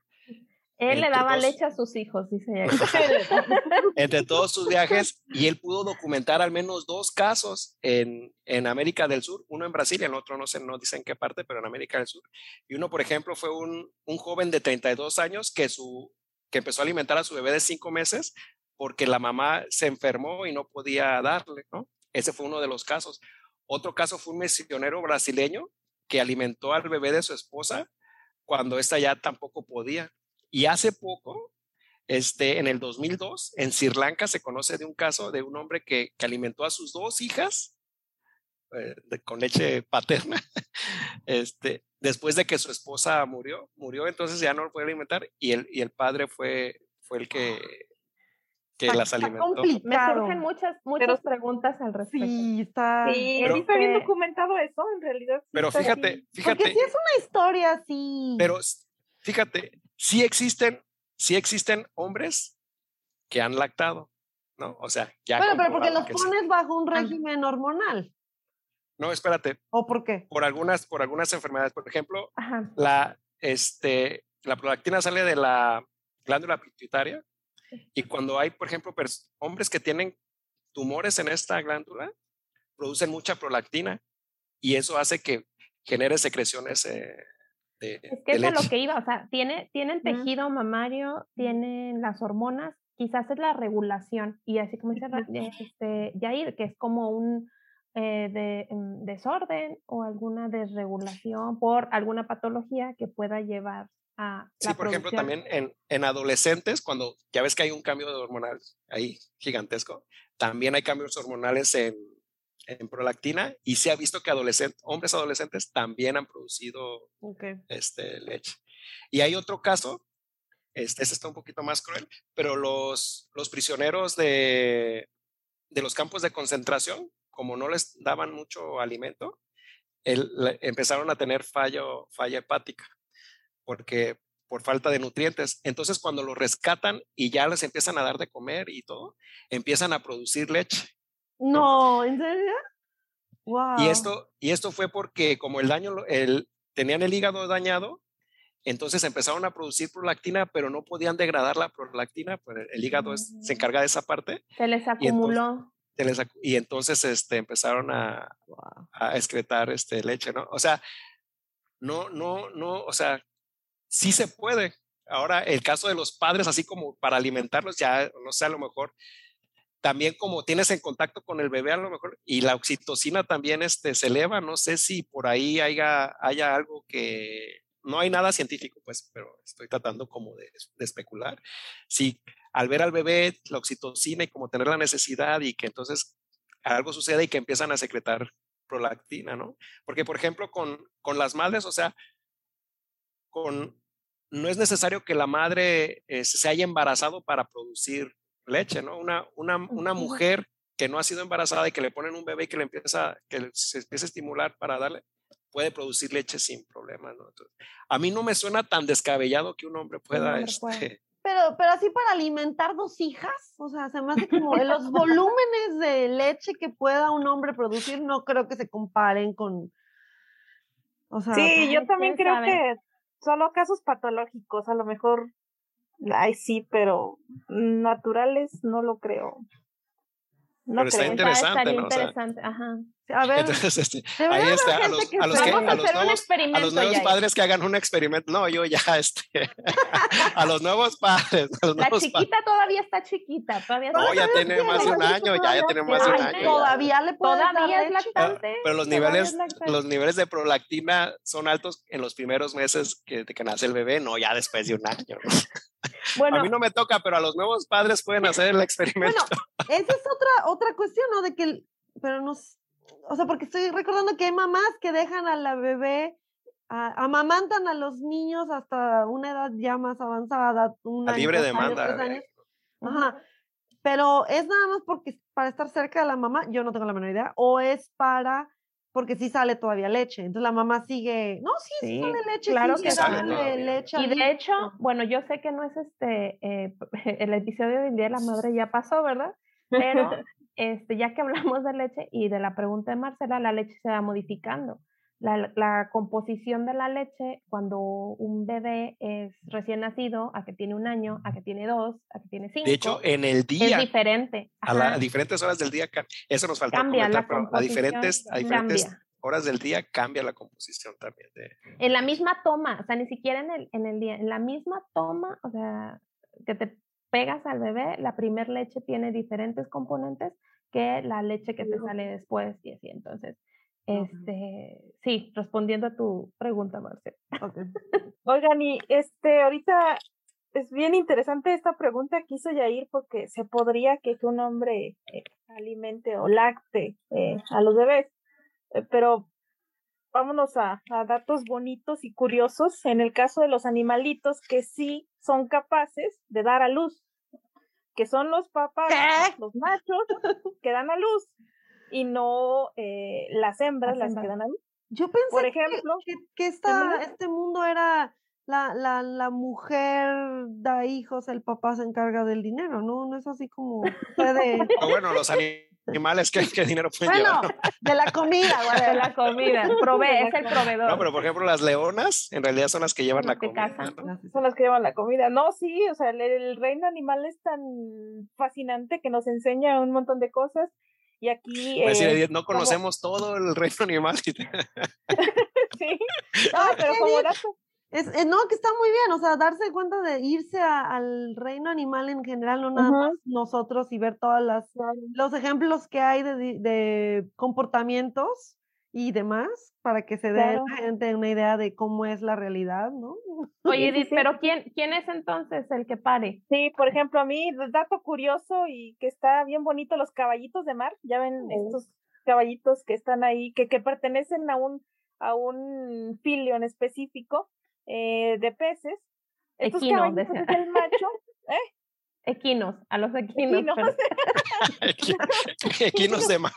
Él le daba leche a sus hijos, dice Entre todos sus viajes, y él pudo documentar al menos dos casos en, en, América del Sur, uno en Brasil y el otro no sé, no dicen qué parte, pero en América del Sur. Y uno, por ejemplo, fue un, un joven de 32 años que, su, que empezó a alimentar a su bebé de cinco meses porque la mamá se enfermó y no podía darle, ¿no? Ese fue uno de los casos. Otro caso fue un misionero brasileño que alimentó al bebé de su esposa cuando ésta ya tampoco podía. Y hace poco, este, en el 2002, en Sri Lanka se conoce de un caso de un hombre que, que alimentó a sus dos hijas eh, con leche paterna, este, después de que su esposa murió, murió, entonces ya no lo puede alimentar y el, y el padre fue, fue el que que las alimentó. Me surgen muchas, muchas preguntas al respecto. Sí, está, sí, está bien documentado eso, en realidad. pero fíjate, fíjate. Porque sí es una historia así. Pero fíjate, sí existen, sí existen hombres que han lactado, ¿no? O sea, ya. Bueno, pero porque los pones bajo un régimen hormonal. No, espérate. ¿O por qué? Por algunas, por algunas enfermedades. Por ejemplo, la, este, la prolactina sale de la glándula pituitaria y cuando hay, por ejemplo, hombres que tienen tumores en esta glándula, producen mucha prolactina y eso hace que genere secreciones eh, de, Es que es a lo que iba, o sea, tiene, tienen tejido mamario, tienen las hormonas, quizás es la regulación y así como dice este, Yair, que es como un eh, de, mm, desorden o alguna desregulación por alguna patología que pueda llevar sí, por ejemplo, también en, en, adolescentes, cuando ya ves que hay un cambio de hormonal ahí gigantesco, también hay cambios hormonales en, en prolactina y se ha visto que adolescentes, hombres adolescentes también han producido este, leche. Y hay otro caso, este, este, está un poquito más cruel, pero los, los prisioneros de, de los campos de concentración, como no les daban mucho alimento, el, empezaron a tener fallo, falla hepática porque por falta de nutrientes. Entonces, cuando los rescatan y ya les empiezan a dar de comer y todo, empiezan a producir leche. No, ¿en serio? Wow. Y esto, y esto fue porque como el daño, el, tenían el hígado dañado, entonces empezaron a producir prolactina, pero no podían degradar la prolactina, pues el hígado se mm. encarga de esa parte. Se les acumuló. Y entonces, este, empezaron a, a excretar este, leche, ¿no? O sea, no, no, no, o sea, sí se puede. Ahora, el caso de los padres, así como para alimentarlos, ya, no sé, a lo mejor, también como tienes en contacto con el bebé, a lo mejor, y la oxitocina también este, se eleva, no sé si por ahí haya, haya algo que, no hay nada científico, pues, pero estoy tratando como de, de especular. Si al ver al bebé la oxitocina y como tener la necesidad y que entonces algo sucede y que empiezan a secretar prolactina, ¿no? Porque, por ejemplo, con, con las madres, o sea, con, no es necesario que la madre eh, se haya embarazado para producir leche, ¿no? Una, una, una mujer que no ha sido embarazada y que le ponen un bebé y que le empieza, que se empieza a estimular para darle, puede producir leche sin problemas, ¿no? a mí no me suena tan descabellado que un hombre pueda, este, pero, pero así para alimentar dos hijas, o sea, se me hace como los volúmenes de leche que pueda un hombre producir, no creo que se comparen con. O sea, sí, yo también creo que solo casos patológicos, a lo mejor, ay sí, pero naturales no lo creo. No Pero está interesante, ¿no? interesante, ajá. A ver, Entonces, este, ahí está, a los, a los, que, a los nuevos, a los nuevos padres que hagan un experimento. No, yo ya, este, a los nuevos padres. los la nuevos chiquita padres. todavía está chiquita. Todavía no, ya tiene más de un año, ya, ya tiene más de un año. Todavía le puede Todavía es lactante. Pero, los niveles, los niveles de prolactina son altos en los primeros meses que, de que nace el bebé, no ya después de un año. Bueno, a mí no me toca, pero a los nuevos padres pueden hacer el experimento. Bueno, esa es otra, otra cuestión, ¿no? De que, pero nos, o sea, porque estoy recordando que hay mamás que dejan a la bebé, amamantan a los niños hasta una edad ya más avanzada. a libre demanda. Ajá. Pero es nada más porque para estar cerca de la mamá, yo no tengo la menor idea, o es para porque sí sale todavía leche. Entonces la mamá sigue, no, sí, sí, sale leche, claro que sale leche. Y de hecho, bueno, yo sé que no es este, eh, el episodio del Día de la Madre ya pasó, ¿verdad? Pero este, ya que hablamos de leche y de la pregunta de Marcela, la leche se va modificando. La, la, composición de la leche cuando un bebé es recién nacido, a que tiene un año, a que tiene dos, a que tiene cinco. De hecho, en el día. Es diferente. A, las diferentes horas del día, eso nos faltó cambia comentar, la pero a diferentes, a diferentes horas del día cambia la composición también. De... En la misma toma, o sea, ni siquiera en el, en el día, en la misma toma, o sea, que te pegas al bebé, la primer leche tiene diferentes componentes que la leche que te sale después y así. Entonces, este, sí, respondiendo a tu pregunta, Marcel. Oigan, y este, ahorita es bien interesante esta pregunta que hizo Yair porque se podría que un hombre eh, alimente o lacte eh, a los bebés, eh, pero vámonos a, a, datos bonitos y curiosos. En el caso de los animalitos que sí son capaces de dar a luz, que son los papás, los machos que dan a luz y no eh, las hembras las, que dan a luz. Yo pensé Por ejemplo, que, que, este mundo era la, la, la mujer da hijos, el papá se encarga del dinero, ¿no? No es así como puede... bueno, los animales, ¿qué, qué dinero pueden bueno, de la comida, güey. De la comida, provee, es el proveedor. No, pero por ejemplo las leonas en realidad son las que llevan la comida. Son las que llevan la comida. No, sí, o sea, el, el reino animal es tan fascinante que nos enseña un montón de cosas y aquí... Pues eh, no conocemos todo el reino animal. sí, no, pero como es, eh, no, que está muy bien, o sea, darse cuenta de irse al reino animal en general, no nada más nosotros y ver todos los ejemplos que hay de, de, comportamientos y demás para que se dé la gente una idea de cómo es la realidad, ¿no? Oye, Edith, pero ¿quién, ¿quién es entonces el que pare? Sí, por ejemplo, a mí, dato curioso y que está bien bonito, los caballitos de mar, ya ven oh. estos caballitos que están ahí, que, que pertenecen a un, a un filio en específico eh, de peces. Estos equinos, es el macho, ¿eh? Equinos, a los equinos. Equinos, equinos de mar.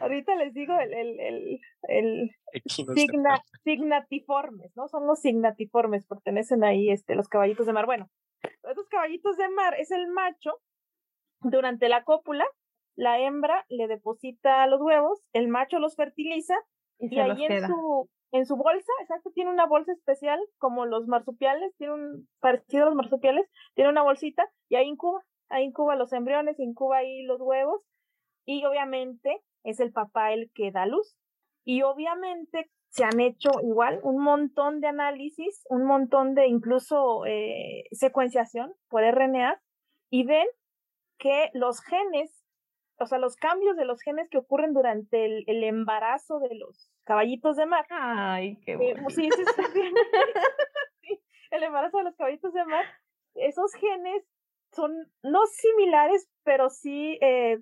Ahorita les digo el, el, el, el signatiformes, ¿no? Son los signatiformes, pertenecen ahí este, los caballitos de mar. Bueno, estos caballitos de mar es el macho. Durante la cópula, la hembra le deposita los huevos, el macho los fertiliza y, ahí en su, en su bolsa, exacto, tiene una bolsa especial como los marsupiales, tiene un parecido a los marsupiales, tiene una bolsita y ahí incuba, ahí incuba los embriones, incuba ahí los huevos y obviamente es el papá el que da luz. Y obviamente se han hecho igual un montón de análisis, un montón de incluso eh, secuenciación por RNA y ven que los genes, o sea, los cambios de los genes que ocurren durante el, embarazo de los caballitos de mar. Ay, qué eh, bueno. sí, sí, el embarazo de los caballitos de mar, esos genes son no similares, pero sí eh,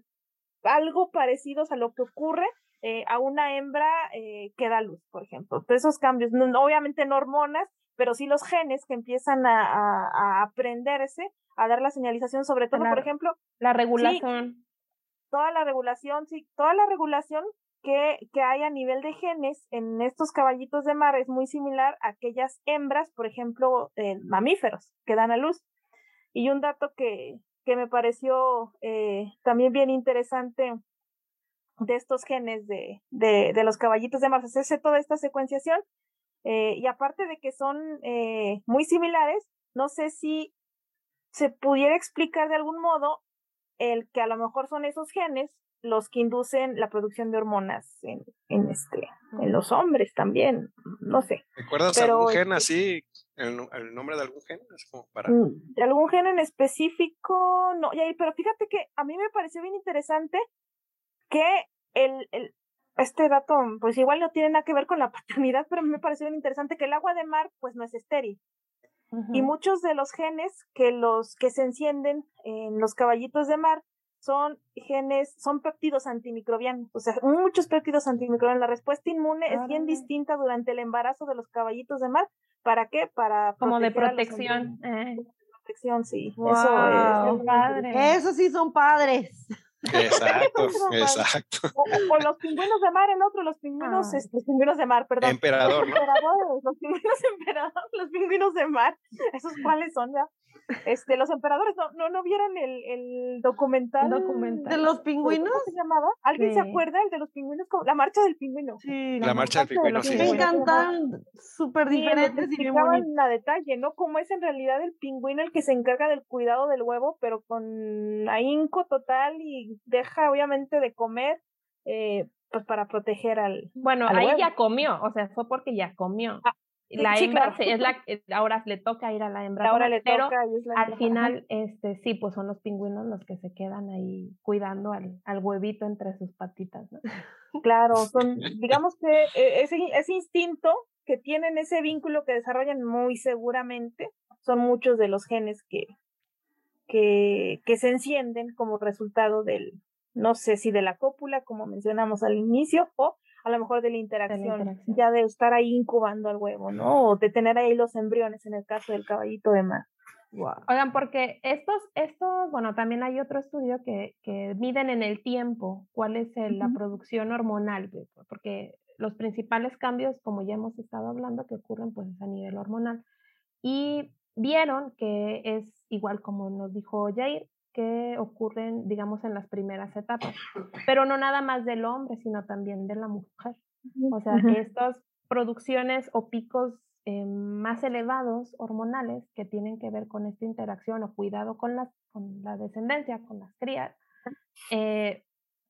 algo parecidos a lo que ocurre eh, a una hembra eh, que da luz, por ejemplo. esos cambios, obviamente no hormonas, pero sí los genes que empiezan a, a, aprenderse, a dar la señalización, sobre todo, por ejemplo. La regulación. toda la regulación, sí, toda la regulación que, que hay a nivel de genes en estos caballitos de mar es muy similar a aquellas hembras, por ejemplo, mamíferos que dan a luz. Y un dato que, que me pareció eh, también bien interesante de estos genes de, de, de los caballitos de mar, hacerse toda esta secuenciación. Eh, y aparte de que son eh, muy similares, no sé si se pudiera explicar de algún modo el que a lo mejor son esos genes los que inducen la producción de hormonas en, en este en los hombres también no sé. Recuerdas algún gen así el, nombre de algún gen es como para mm, de algún gen en específico no pero fíjate que a mí me pareció bien interesante que el, el este dato pues igual no tiene nada que ver con la paternidad pero a mí me pareció bien interesante que el agua de mar pues no es estéril. Y muchos de los genes que los que se encienden en los caballitos de mar son genes, son péptidos antimicrobianos, o sea, muchos péptidos antimicrobianos. La respuesta inmune es bien distinta durante el embarazo de los caballitos de mar. ¿Para qué? Para como de protección. Eh. Protección, sí. Eso es. Padre. Eso sí son padres. Exacto, exacto. O, los pingüinos de mar en otro, los pingüinos, ah. este, los pingüinos de mar, perdón. Emperador, ¿no? los pingüinos emperador, los pingüinos de mar. ¿Esos cuáles son ya? Este, los emperadores, ¿no, no, no vieron el, el documental, de los pingüinos? ¿Cómo se llamaba? ¿Alguien se acuerda? El de los pingüinos, la marcha del pingüino. Sí, la, marcha, del pingüino, sí. Me encantan, súper diferentes y bien a detalle, ¿no? Cómo es en realidad el pingüino el que se encarga del cuidado del huevo, pero con ahínco total y deja obviamente de comer, eh, pues para proteger al. Bueno, ahí ya comió, o sea, fue porque ya comió. Ah, la hembra es la eh, ahora le toca ir a la hembra ahora le pero toca al final este sí pues son los pingüinos los que se quedan ahí cuidando al, al huevito entre sus patitas ¿no? claro son digamos que eh, ese, ese instinto que tienen ese vínculo que desarrollan muy seguramente son muchos de los genes que que, que se encienden como resultado del no sé si de la cópula como mencionamos al inicio o a lo mejor de la interacción, ya de estar ahí incubando al huevo, ¿no? O de tener ahí los embriones en el caso del caballito de mar. Oigan, porque estos, estos, bueno, también hay otro estudio que, que miden en el tiempo cuál es la producción hormonal, porque los principales cambios, como ya hemos estado hablando, que ocurren pues a nivel hormonal. Y vieron que es igual como nos dijo Jair, que ocurren, digamos, en las primeras etapas, pero no nada más del hombre, sino también de la mujer. O sea, estas producciones o picos eh, más elevados hormonales que tienen que ver con esta interacción o cuidado con, las, con la descendencia, con las crías, eh,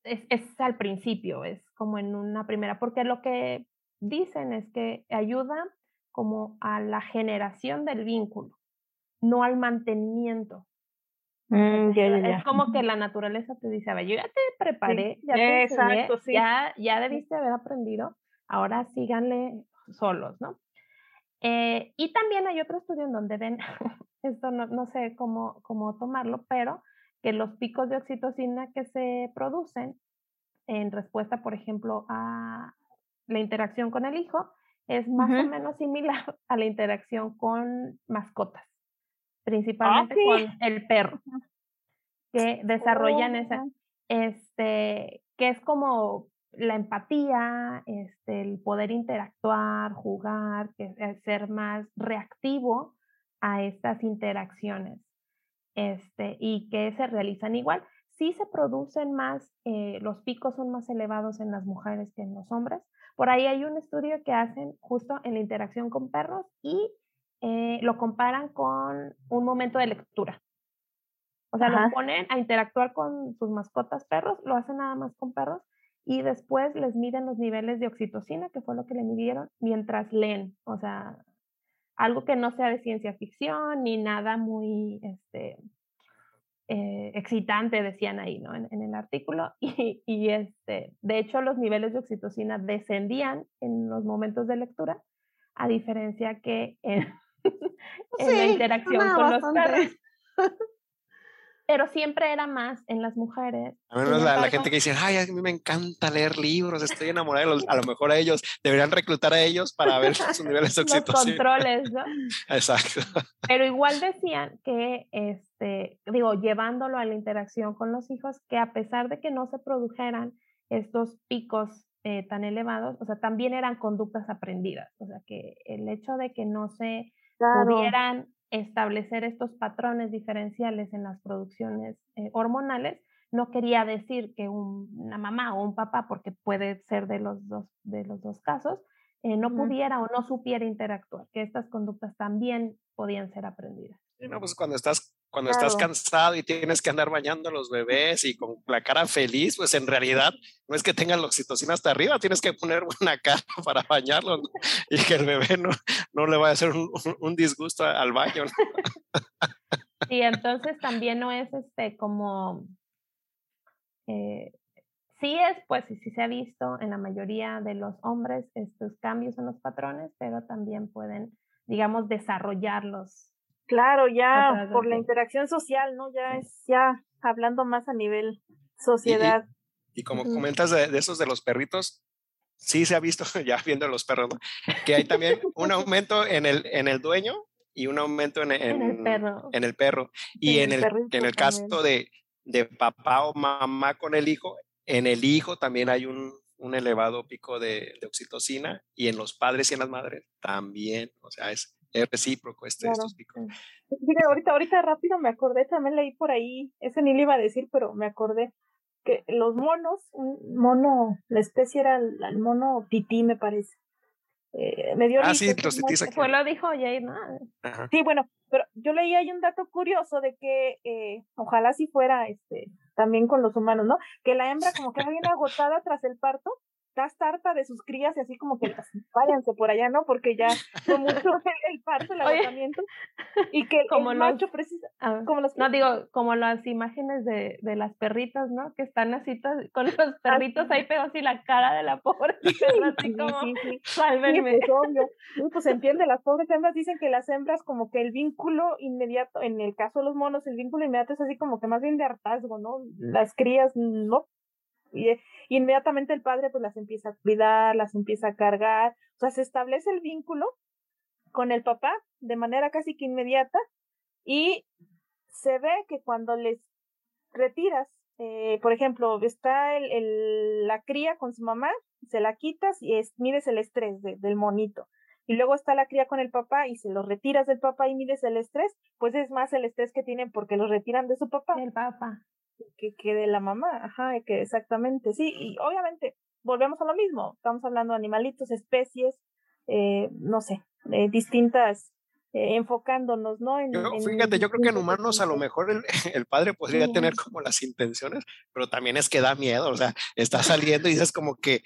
es, es al principio, es como en una primera, porque lo que dicen es que ayuda como a la generación del vínculo, no al mantenimiento. Mm, es como que la naturaleza te dice, a ver, yo ya te preparé, ya te Exacto, ya, ya debiste haber aprendido, ahora síganle solos, ¿no? Eh, y también hay otro estudio en donde ven, esto no, no sé cómo, cómo tomarlo, pero que los picos de oxitocina que se producen en respuesta, por ejemplo, a la interacción con el hijo, es más o menos similar a la interacción con mascotas principalmente ah, con el perro, que desarrollan esa, este, que es como la empatía, este, el poder interactuar, jugar, que, ser más reactivo a estas interacciones, este, y que se realizan igual. Sí se producen más, eh, los picos son más elevados en las mujeres que en los hombres. Por ahí hay un estudio que hacen justo en la interacción con perros y eh, lo comparan con un momento de lectura. O sea, los ponen a interactuar con sus mascotas perros, lo hacen nada más con perros, y después les miden los niveles de oxitocina, que fue lo que le midieron, mientras leen. O sea, algo que no sea de ciencia ficción ni nada muy este, eh, excitante, decían ahí, ¿no? En, el artículo. Y, y, este, de hecho, los niveles de oxitocina descendían en los momentos de lectura, a diferencia que en, en la interacción con los perros. pero siempre era más en las mujeres. A menos la, la, gente que dice, ay, a mí me encanta leer libros, estoy enamorada de los, a lo mejor a ellos, deberían reclutar a ellos para ver sus niveles de oxitocina. Los controles, ¿no? Exacto. Pero igual decían que, este, digo, llevándolo a la interacción con los hijos, que a pesar de que no se produjeran estos picos eh, tan elevados, o sea, también eran conductas aprendidas, o sea, que el hecho de que no se pudieran establecer estos patrones diferenciales en las producciones eh, hormonales, no quería decir que una mamá o un papá, porque puede ser de los dos, de los dos casos, eh, no pudiera o no supiera interactuar, que estas conductas también podían ser aprendidas. no, pues cuando estás cuando estás cansado y tienes que andar bañando a los bebés y con la cara feliz, pues en realidad no es que tengas la oxitocina hasta arriba, tienes que poner una cara para bañarlo y que el bebé no, no le vaya a hacer un, disgusto al baño. Y entonces también no es este como, eh, sí es, pues sí, sí se ha visto en la mayoría de los hombres estos cambios en los patrones, pero también pueden, digamos, desarrollarlos Claro, ya por la interacción social, ¿no? Ya es ya hablando más a nivel sociedad. Y, como comentas de, esos de los perritos, sí se ha visto, ya viendo los perros, ¿no? que hay también un aumento en el, en el dueño y un aumento en, el perro. En el perro. Y en el, en el caso de, de papá o mamá con el hijo, en el hijo también hay un, un elevado pico de, de, oxitocina y en los padres y en las madres también, o sea, es, es recíproco este, estos picos. ahorita, ahorita rápido me acordé, también leí por ahí, ese ni le iba a decir, pero me acordé que los monos, un mono, la especie era el, mono tití, me parece. Eh, me dio ah, sí, los titís aquí. Pues lo dijo Jay, ¿no? Sí, bueno, pero yo leí ahí un dato curioso de que eh, ojalá si fuera este también con los humanos, ¿no? Que la hembra como que era bien agotada tras el parto está harta de sus crías y así como que váyanse por allá, ¿no? Porque ya fue mucho el, parto, el agotamiento. Y que como el macho precisa, como los No, digo, como las imágenes de, de las perritas, ¿no? Que están así con los perritos ahí pegó así la cara de la pobre así como, sí, sí, Sálvenme. Pues, obvio. pues entiende, las pobres hembras dicen que las hembras como que el vínculo inmediato, en el caso de los monos, el vínculo inmediato es así como que más bien de hartazgo, ¿no? Las crías no y, inmediatamente el padre pues las empieza a cuidar, las empieza a cargar, o sea, se establece el vínculo con el papá de manera casi que inmediata y se ve que cuando les retiras, eh, por ejemplo, está el, el, la cría con su mamá, se la quitas y es, mides el estrés del monito. Y luego está la cría con el papá y se lo retiras del papá y mides el estrés, pues es más el estrés que tienen porque los retiran de su papá. El papá que, que de la mamá, ajá, que exactamente, sí, y obviamente volvemos a lo mismo, estamos hablando de animalitos, especies, eh, no sé, eh, distintas, eh, enfocándonos, ¿no? En, fíjate, yo creo que en humanos a lo mejor el, el padre podría tener como las intenciones, pero también es que da miedo, o sea, está saliendo y dices como que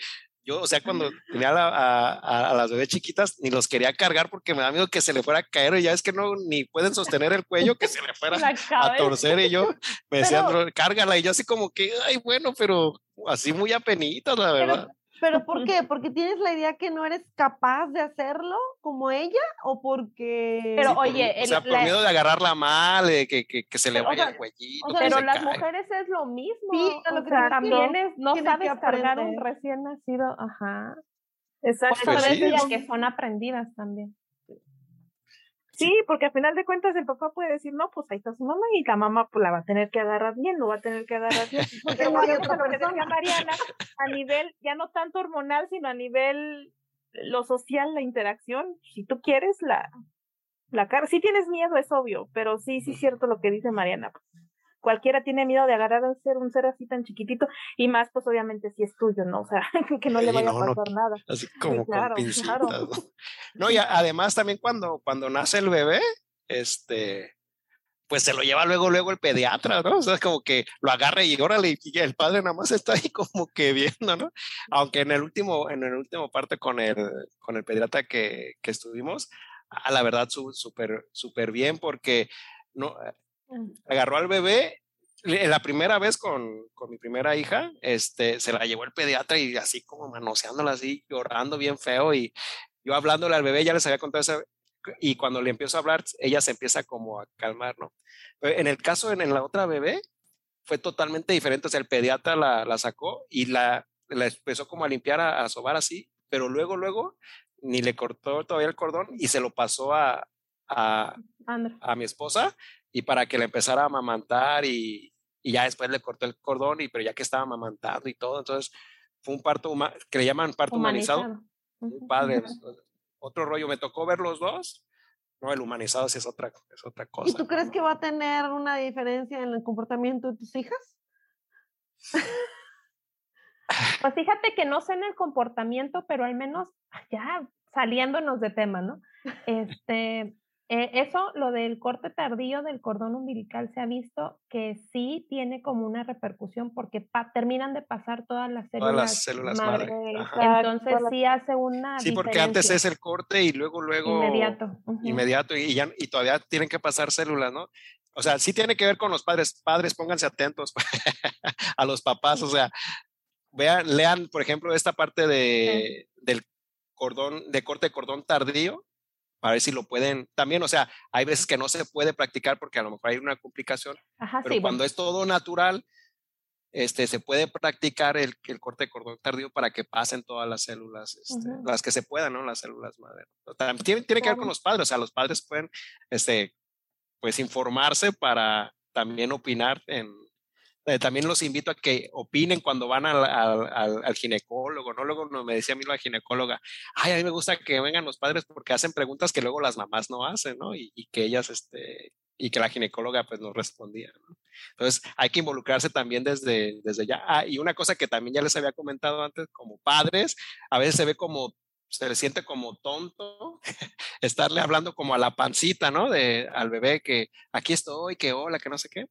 yo, o sea, cuando tenía a, a, las bebés chiquitas, ni los quería cargar porque me da miedo que se le fuera a caer y ya es que no, ni pueden sostener el cuello, que se le fuera a torcer y yo me decían, cárgala y yo así como que, ay, bueno, pero así muy apenitas, la verdad. ¿Pero por qué? ¿Porque tienes la idea que no eres capaz de hacerlo como ella? ¿O porque.? Pero oye. o sea, por miedo de agarrarla mal, de que, que, que se le vaya el cuellito. O sea, pero las mujeres es lo mismo. Sí, lo que también es, no sabes cargar un recién nacido. Ajá. Exacto. Por eso pues que son aprendidas también. Sí, porque al final de cuentas el papá puede decir, no, pues ahí está su mamá y la mamá pues la va a tener que agarrar bien, lo va a tener que agarrar bien. Porque no hay otra decía Mariana, a nivel, ya no tanto hormonal, sino a nivel lo social, la interacción, si tú quieres la, la cara, si tienes miedo es obvio, pero sí, sí es cierto lo que dice Mariana, pues, cualquiera tiene miedo de agarrar a un ser, un ser así tan chiquitito, y más pues obviamente si es tuyo, ¿no? O sea, que no le vaya a pasar nada. Así como con pincitas, ¿no? y además también cuando, cuando nace el bebé, este, pues se lo lleva luego, luego el pediatra, ¿no? O sea, es como que lo agarre y órale, y el padre nada más está ahí como que viendo, ¿no? Aunque en el último, en el último parte con el, con el pediatra que, que estuvimos, a la verdad súper, súper bien porque no, agarró al bebé. La primera vez con, con, mi primera hija, este, se la llevó el pediatra y así como manoseándola así, llorando bien feo y yo hablándole al bebé, ya les había contado esa, y cuando le empiezo a hablar, ella se empieza como a calmar, ¿no? en el caso, en, la otra bebé, fue totalmente diferente. O sea, el pediatra la, la sacó y la, la, empezó como a limpiar, a, a, sobar así, pero luego, luego, ni le cortó todavía el cordón y se lo pasó a, a, a mi esposa y para que le empezara a amamantar y, y, ya después le cortó el cordón, y pero ya que estaba amamantando y todo, entonces fue un parto que le llaman parto humanizado. padre. Otro rollo, me tocó ver los dos no, el humanizado sí es otra, es otra cosa. ¿Y tú crees que va a tener una diferencia en el comportamiento de tus hijas? Pues fíjate que no sé en el comportamiento, pero al menos ya saliéndonos de tema, ¿no? Este, eh, eso, lo del corte tardío del cordón umbilical, se ha visto que sí tiene como una repercusión porque terminan de pasar todas las células, todas las células madre. Entonces sí hace una Sí, porque antes es el corte y luego, luego... Inmediato. Inmediato y, ya, y todavía tienen que pasar células, ¿no? O sea, sí tiene que ver con los padres. Padres, pónganse atentos a los papás. O sea, vean, lean, por ejemplo, esta parte de, del cordón, de corte de cordón tardío a ver si lo pueden también, o sea, hay veces que no se puede practicar porque a lo mejor hay una complicación, pero cuando es todo natural, este, se puede practicar el, el, corte de cordón tardío para que pasen todas las células, este, las que se puedan, ¿no? Las células madre. Tiene, tiene que ver con los padres, o sea, los padres pueden, este, pues, informarse para también opinar en, eh, también los invito a que opinen cuando van al, al, al, ginecólogo, ¿no? Luego me decía a mí la ginecóloga, ay, a mí me gusta que vengan los padres porque hacen preguntas que luego las mamás no hacen, ¿no? Y, y que ellas, este, y que la ginecóloga pues nos respondía, ¿no? Entonces hay que involucrarse también desde, desde ya. Ah, y una cosa que también ya les había comentado antes, como padres, a veces se ve como se le siente como tonto estarle hablando como a la pancita, ¿no? De al bebé que aquí estoy, que hola, que no sé qué.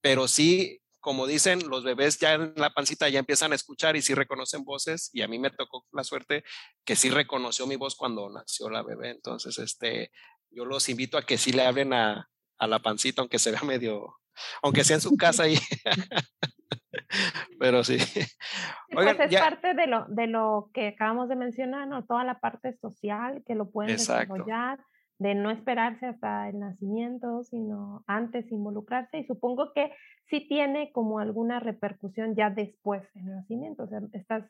Pero sí como dicen, los bebés ya en la pancita ya empiezan a escuchar y sí reconocen voces y a mí me tocó la suerte que sí reconoció mi voz cuando nació la bebé. Entonces, este, yo los invito a que sí le hablen a, a la pancita, aunque se vea medio, aunque sea en su casa ahí. Pero sí. pues es parte de lo, de lo que acabamos de mencionar, ¿no? Toda la parte social que lo pueden desarrollar de no esperarse hasta el nacimiento, sino antes involucrarse y supongo que sí tiene como alguna repercusión ya después en el nacimiento, o sea, estás,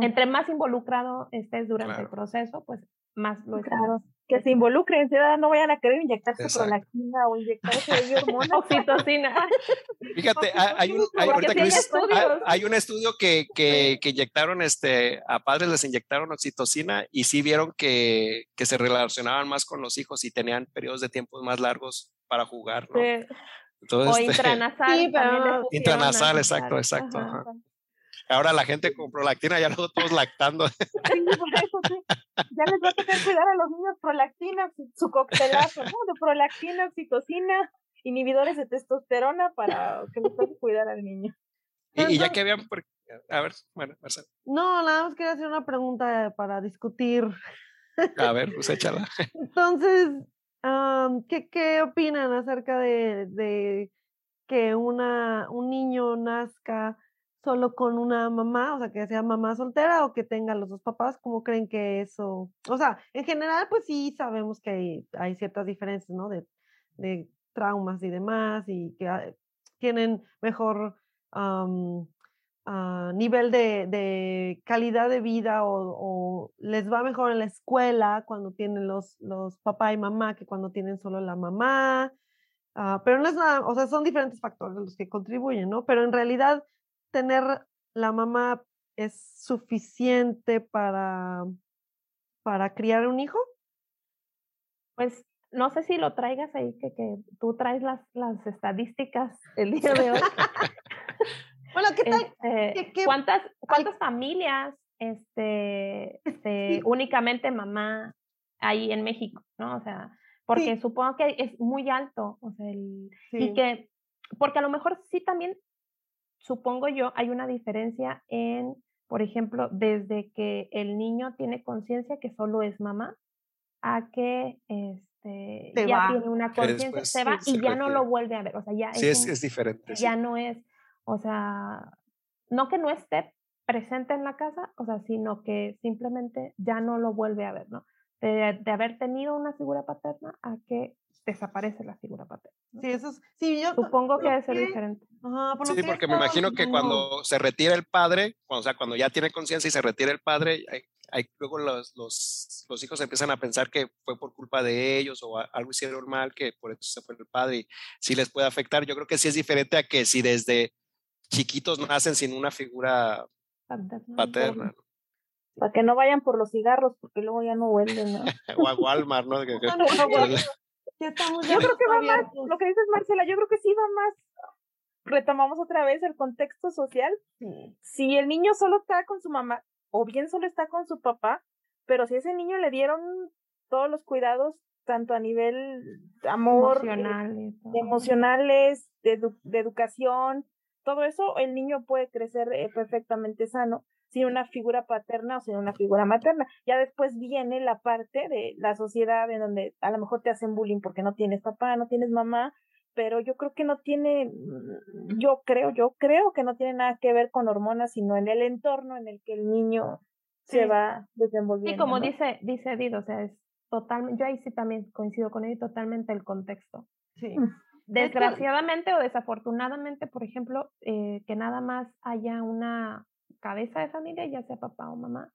entre más involucrado estés durante el proceso, pues más lo claro. Que se involucren, no vayan a querer inyectarse prolactina o inyectarse hormonas. Oxitocina. Fíjate, hay un, hay, un estudio que, que, que, inyectaron, este, a padres les inyectaron oxitocina y sí vieron que, que se relacionaban más con los hijos y tenían periodos de tiempo más largos para jugar, ¿no? o este, intranasal. intranasal, exacto, exacto. Ahora la gente con prolactina ya los todos lactando. Sí, por eso, sí. Ya les va a tener cuidar a los niños prolactina, su coctelazo, ¿no? De prolactina, oxitocina, inhibidores de testosterona para que les puedan cuidar al niño. Y, ya que habían, a ver, bueno, Marcelo. No, nada más quería hacer una pregunta para discutir. A ver, pues échala. Entonces, ¿qué, ¿qué opinan acerca de, de que una, un niño nazca solo con una mamá, o sea, que sea mamá soltera o que tenga los dos papás, ¿cómo creen que eso? O sea, en general, pues sí sabemos que hay, ciertas diferencias, ¿no? De, de, traumas y demás, y que ah, tienen mejor ah, nivel de, de, calidad de vida o, o, les va mejor en la escuela cuando tienen los, los papá y mamá que cuando tienen solo la mamá. Uh, pero no es nada, o sea, son diferentes factores los que contribuyen, ¿no? Pero en realidad tener la mamá es suficiente para, para criar un hijo? Pues no sé si lo traigas ahí, que, que tú traes las, las estadísticas el día de hoy. bueno, ¿qué tal? Este, ¿Cuántas, cuántas familias este, este, únicamente mamá hay en México? ¿no? O sea, porque supongo que es muy alto, o sea, el, y que, porque a lo mejor sí también supongo yo, hay una diferencia en, por ejemplo, desde que el niño tiene conciencia que solo es mamá, a que este, ya tiene una conciencia, se va y ya no lo vuelve a ver. O sea, ya sí, es, es, diferente. Ya no es, o sea, no que no esté presente en la casa, o sea, sino que simplemente ya no lo vuelve a ver, ¿no? de, haber tenido una figura paterna a que desaparece la figura paterna. Sí, eso es, sí, yo supongo que debe ser diferente. sí, porque me imagino que cuando se retira el padre, cuando, o sea, cuando ya tiene conciencia y se retira el padre, hay, luego los, los, los, hijos empiezan a pensar que fue por culpa de ellos o algo hicieron mal, que por eso se fue el padre y sí les puede afectar. Yo creo que sí es diferente a que si desde chiquitos nacen sin una figura paterna. Para que no vayan por los cigarros, porque luego ya no vuelven. ¿no? o a Walmart, ¿no? yo creo que va más, lo que dices Marcela, yo creo que sí va más, retomamos otra vez el contexto social. Si el niño solo está con su mamá, o bien solo está con su papá, pero si a ese niño le dieron todos los cuidados, tanto a nivel amor, emocionales, emocionales de, de, educación, todo eso, el niño puede crecer eh, perfectamente sano sin una figura paterna o sin una figura materna. Ya después viene la parte de la sociedad en donde a lo mejor te hacen bullying porque no tienes papá, no tienes mamá, pero yo creo que no tiene, mm, yo creo, yo creo que no tiene nada que ver con hormonas, sino en el entorno en el que el niño se va desenvolviendo. Sí, como dice, dice Dido, o sea, es totalmente, yo ahí sí también coincido con él, totalmente el contexto. Sí. Desgraciadamente o desafortunadamente, por ejemplo, eh, que nada más haya una cabeza de familia, ya sea papá o mamá,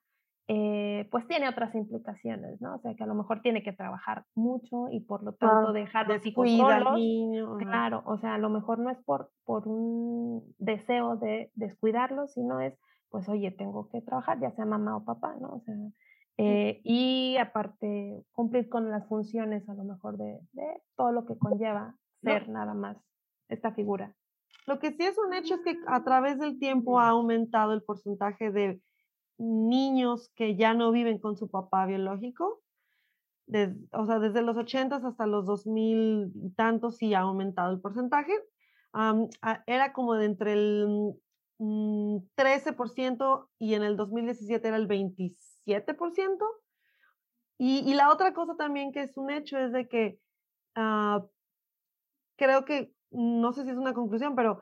eh, pues tiene otras implicaciones, ¿no? O sea, que a lo mejor tiene que trabajar mucho y por lo tanto ah, dejar los hijos solos. Niño, claro, o sea, a lo mejor no es por, por un deseo de descuidarlos, sino es, pues, oye, tengo que trabajar, ya sea mamá o papá, ¿no? O sea, eh, y aparte cumplir con las funciones a lo mejor de, de todo lo que conlleva ser nada más esta figura. Lo que sí es un hecho es que a través del tiempo ha aumentado el porcentaje de niños que ya no viven con su papá biológico. o sea, desde los 80 hasta los 2000 y tantos sí ha aumentado el porcentaje. era como de entre el 13% mm, y en el 2017 era el 27%. Y, y la otra cosa también que es un hecho es de que ah, creo que, no sé si es una conclusión, pero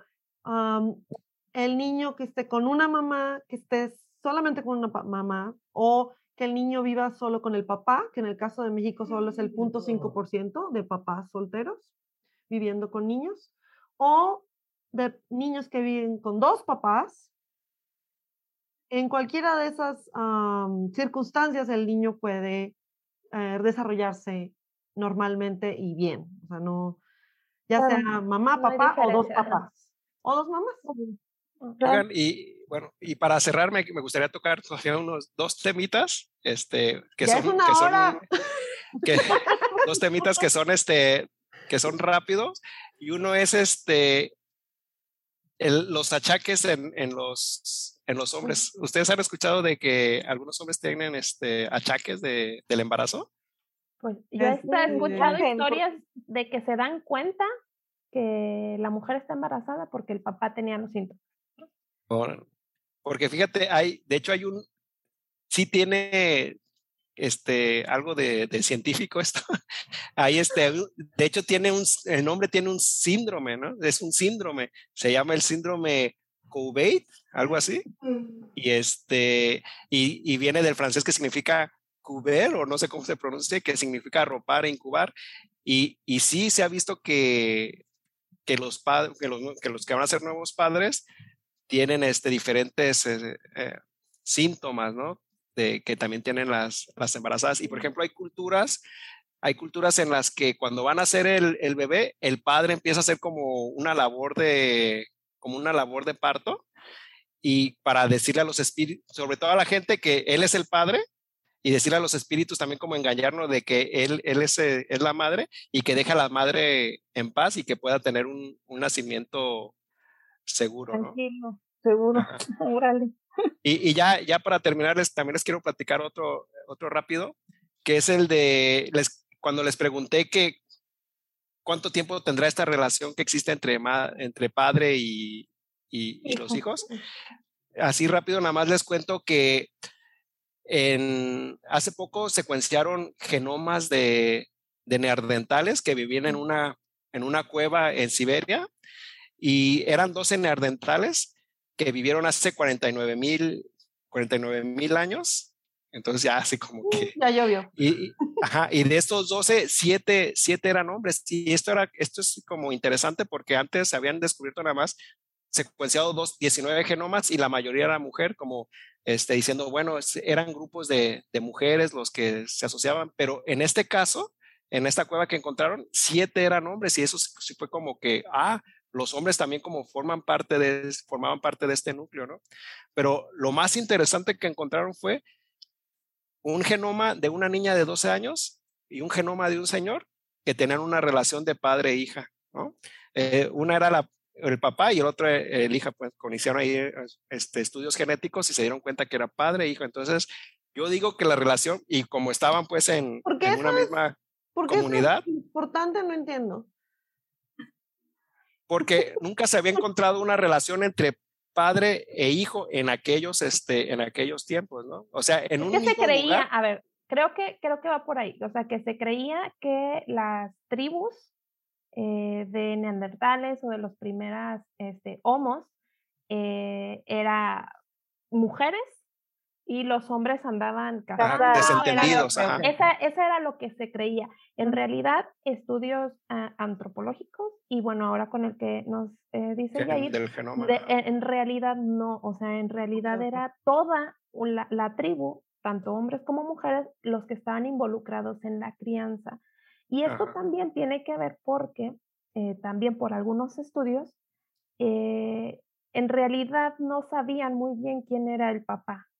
el niño que esté con una mamá, que esté solamente con una mamá, o que el niño viva solo con el papá, que en el caso de México solo es el 0.5% de papás solteros viviendo con niños, o de niños que viven con dos papás. En cualquiera de esas circunstancias el niño puede eh, desarrollarse normalmente y bien. O sea, no, ya sea mamá, papá o dos papás. O dos mamás. y bueno, y para cerrar me, gustaría tocar todavía unos dos temitas, este, que son, que son que, dos temitas que son este, que son rápidos, y uno es este el, los achaques en, en, los en los hombres. ¿Ustedes han escuchado de que algunos hombres tienen este achaques de, del embarazo? Pues yo he escuchado historias de que se dan cuenta que la mujer está embarazada porque el papá tenía los síntomas. porque fíjate, hay, de hecho hay un, sí tiene este, algo de, científico esto. Ahí este, de hecho tiene un, el nombre tiene un síndrome, ¿no? Es un síndrome, se llama el síndrome Coubate, algo así. Y este, y, y viene del francés que significa cuber o no sé cómo se pronuncia, que significa arropar e incubar. Y, y sí se ha visto que, que, los, padres, que, los, que los que van a ser nuevos padres tienen este, diferentes eh, eh, síntomas, ¿no? De, que también tienen las, las embarazadas. Y por ejemplo, hay culturas, hay culturas en las que cuando van a hacer el, el bebé, el padre empieza a hacer como una labor de, como una labor de parto y para decirle a los espíritus, sobre todo a la gente que él es el padre, y decirle a los espíritus también como engañarnos de que él, él es, eh, es, la madre y que deja a la madre en paz y que pueda tener un, un nacimiento seguro. Tranquilo, seguro. y, y, ya, ya para terminarles, también les quiero platicar otro, otro rápido, que es el de, les, cuando les pregunté que cuánto tiempo tendrá esta relación que existe entre, entre padre y, y, y los hijos. Así rápido, nada más les cuento que en, hace poco secuenciaron genomas de, neardentales que vivían en una, en una cueva en Siberia y eran 12 neardentales que vivieron hace 49 mil 49 años Entonces ya así como que... Ya llovió. Y, ajá, y de estos 12, 7, siete eran hombres. Y esto, era, esto es como interesante porque antes se habían descubierto nada más secuenciado dos, 19 genomas y la mayoría era mujer, como este, diciendo, bueno, eran grupos de, mujeres los que se asociaban, pero en este caso, en esta cueva que encontraron, siete eran hombres y eso sí fue como que, ah, los hombres también como forman parte de, formaban parte de este núcleo, ¿no? Pero lo más interesante que encontraron fue un genoma de una niña de 12 años y un genoma de un señor que tenían una relación de padre e hija, ¿no? Eh, una era la, el papá y el otro el hija, pues hicieron ahí este, estudios genéticos y se dieron cuenta que era padre e hijo. Entonces, yo digo que la relación, y como estaban pues en, en una misma comunidad. Es importante, no entiendo porque nunca se había encontrado una relación entre padre e hijo en aquellos, este, en aquellos tiempos, ¿no? O sea, en un ¿Qué se creía? A ver, creo que, creo que va por ahí. O sea, que se creía que las tribus eh, de neandertales o de los primeras este, homos eh, era mujeres y los hombres andaban casados. Desentendidos. Esa, esa, era lo que se creía. En realidad, estudios ah, antropológicos, y bueno, ahora con el que nos eh, dice Jair, en realidad no, o sea, en realidad era toda la, la, tribu, tanto hombres como mujeres, los que estaban involucrados en la crianza. Y esto también tiene que ver porque, eh, también por algunos estudios, eh, en realidad no sabían muy bien quién era el papá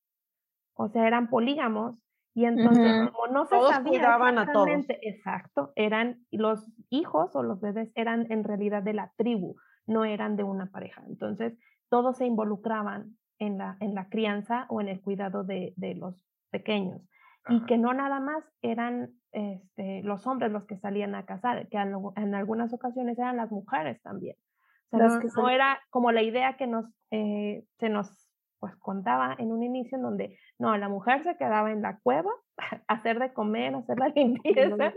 o sea, eran polígamos y entonces como no se todos sabía a todos. exacto, eran los hijos o los bebés eran en realidad de la tribu, no eran de una pareja. Entonces, todos se involucraban en la, en la crianza o en el cuidado de, de los pequeños. Y que no nada más eran este, los hombres los que salían a cazar, que en, algunas ocasiones eran las mujeres también. O sea, no, era como la idea que nos, eh, se nos pues contaba en un inicio en donde, no, la mujer se quedaba en la cueva a hacer de comer, a hacer la limpieza.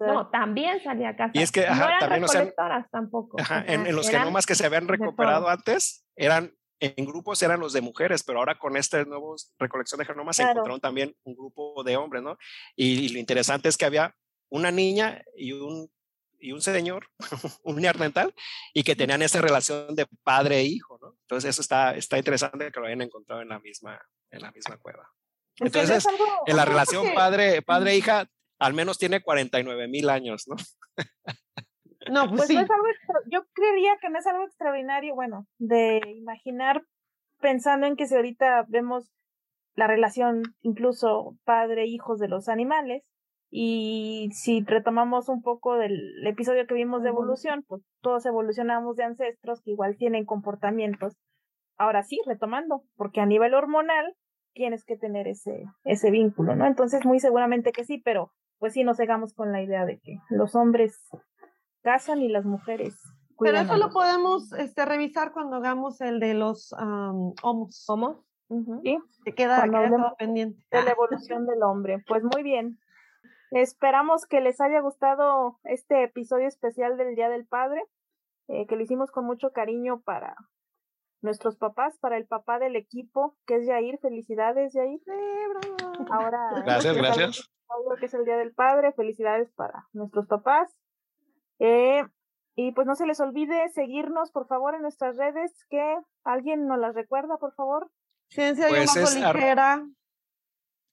No, también salía a casa. Y es que, no eran también, recolectoras tampoco. en, los genomas que se habían recuperado antes, eran en grupos eran los de mujeres, pero ahora con esta nueva recolección de genomas se encontraron también un grupo de hombres, ¿no? y, lo interesante es que había una niña y un y un señor, un neandertal, y que tenían esa relación de padre e hijo, ¿no? Entonces eso está, está interesante que lo hayan encontrado en la misma, en la misma cueva. Entonces, en la relación padre, padre hija, al menos tiene 49 mil años, ¿no? No, pues, pues sí. yo creería que no es algo extraordinario, bueno, de imaginar pensando en que si ahorita vemos la relación incluso padre-hijos de los animales, y si retomamos un poco del episodio que vimos de evolución, pues todos evolucionamos de ancestros que igual tienen comportamientos. Ahora sí, retomando, porque a nivel hormonal tienes que tener ese, ese vínculo, ¿no? Entonces, muy seguramente que sí, pero pues sí nos cegamos con la idea de que los hombres casan y las mujeres. Pero eso lo podemos este, revisar cuando hagamos el de los homos. ¿Homos? Sí. Que queda, queda pendiente. De la evolución del hombre. Pues muy bien. Esperamos que les haya gustado este episodio especial del Día del Padre, eh, que lo hicimos con mucho cariño para nuestros papás, para el papá del equipo, que es Yair. Felicidades, Yair. Ahora, gracias, gracias. que es el Día del Padre. Felicidades para nuestros papás. Eh, y pues no se les olvide seguirnos, por favor, en nuestras redes, que alguien nos las recuerda, por favor. Ciencia pues y ligera.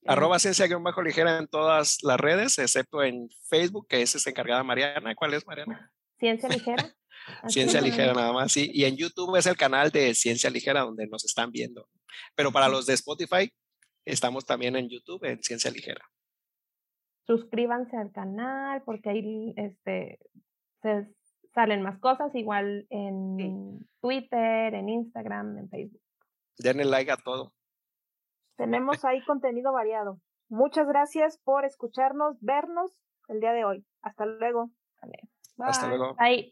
Arroba ciencia-ligera en todas las redes, excepto en Facebook, que ese es encargada Mariana. ¿Cuál es, Mariana? Ciencia Ligera. Ciencia Ligera nada más, sí. Y en YouTube es el canal de Ciencia Ligera donde nos están viendo. Pero para los de Spotify, estamos también en YouTube en Ciencia Ligera. Suscríbanse al canal porque ahí este, se salen más cosas, igual en Twitter, en Instagram, en Facebook. Denle like a todo. Tenemos ahí contenido variado. Muchas gracias por escucharnos, vernos el día de hoy. Hasta luego. Hasta luego. Bye.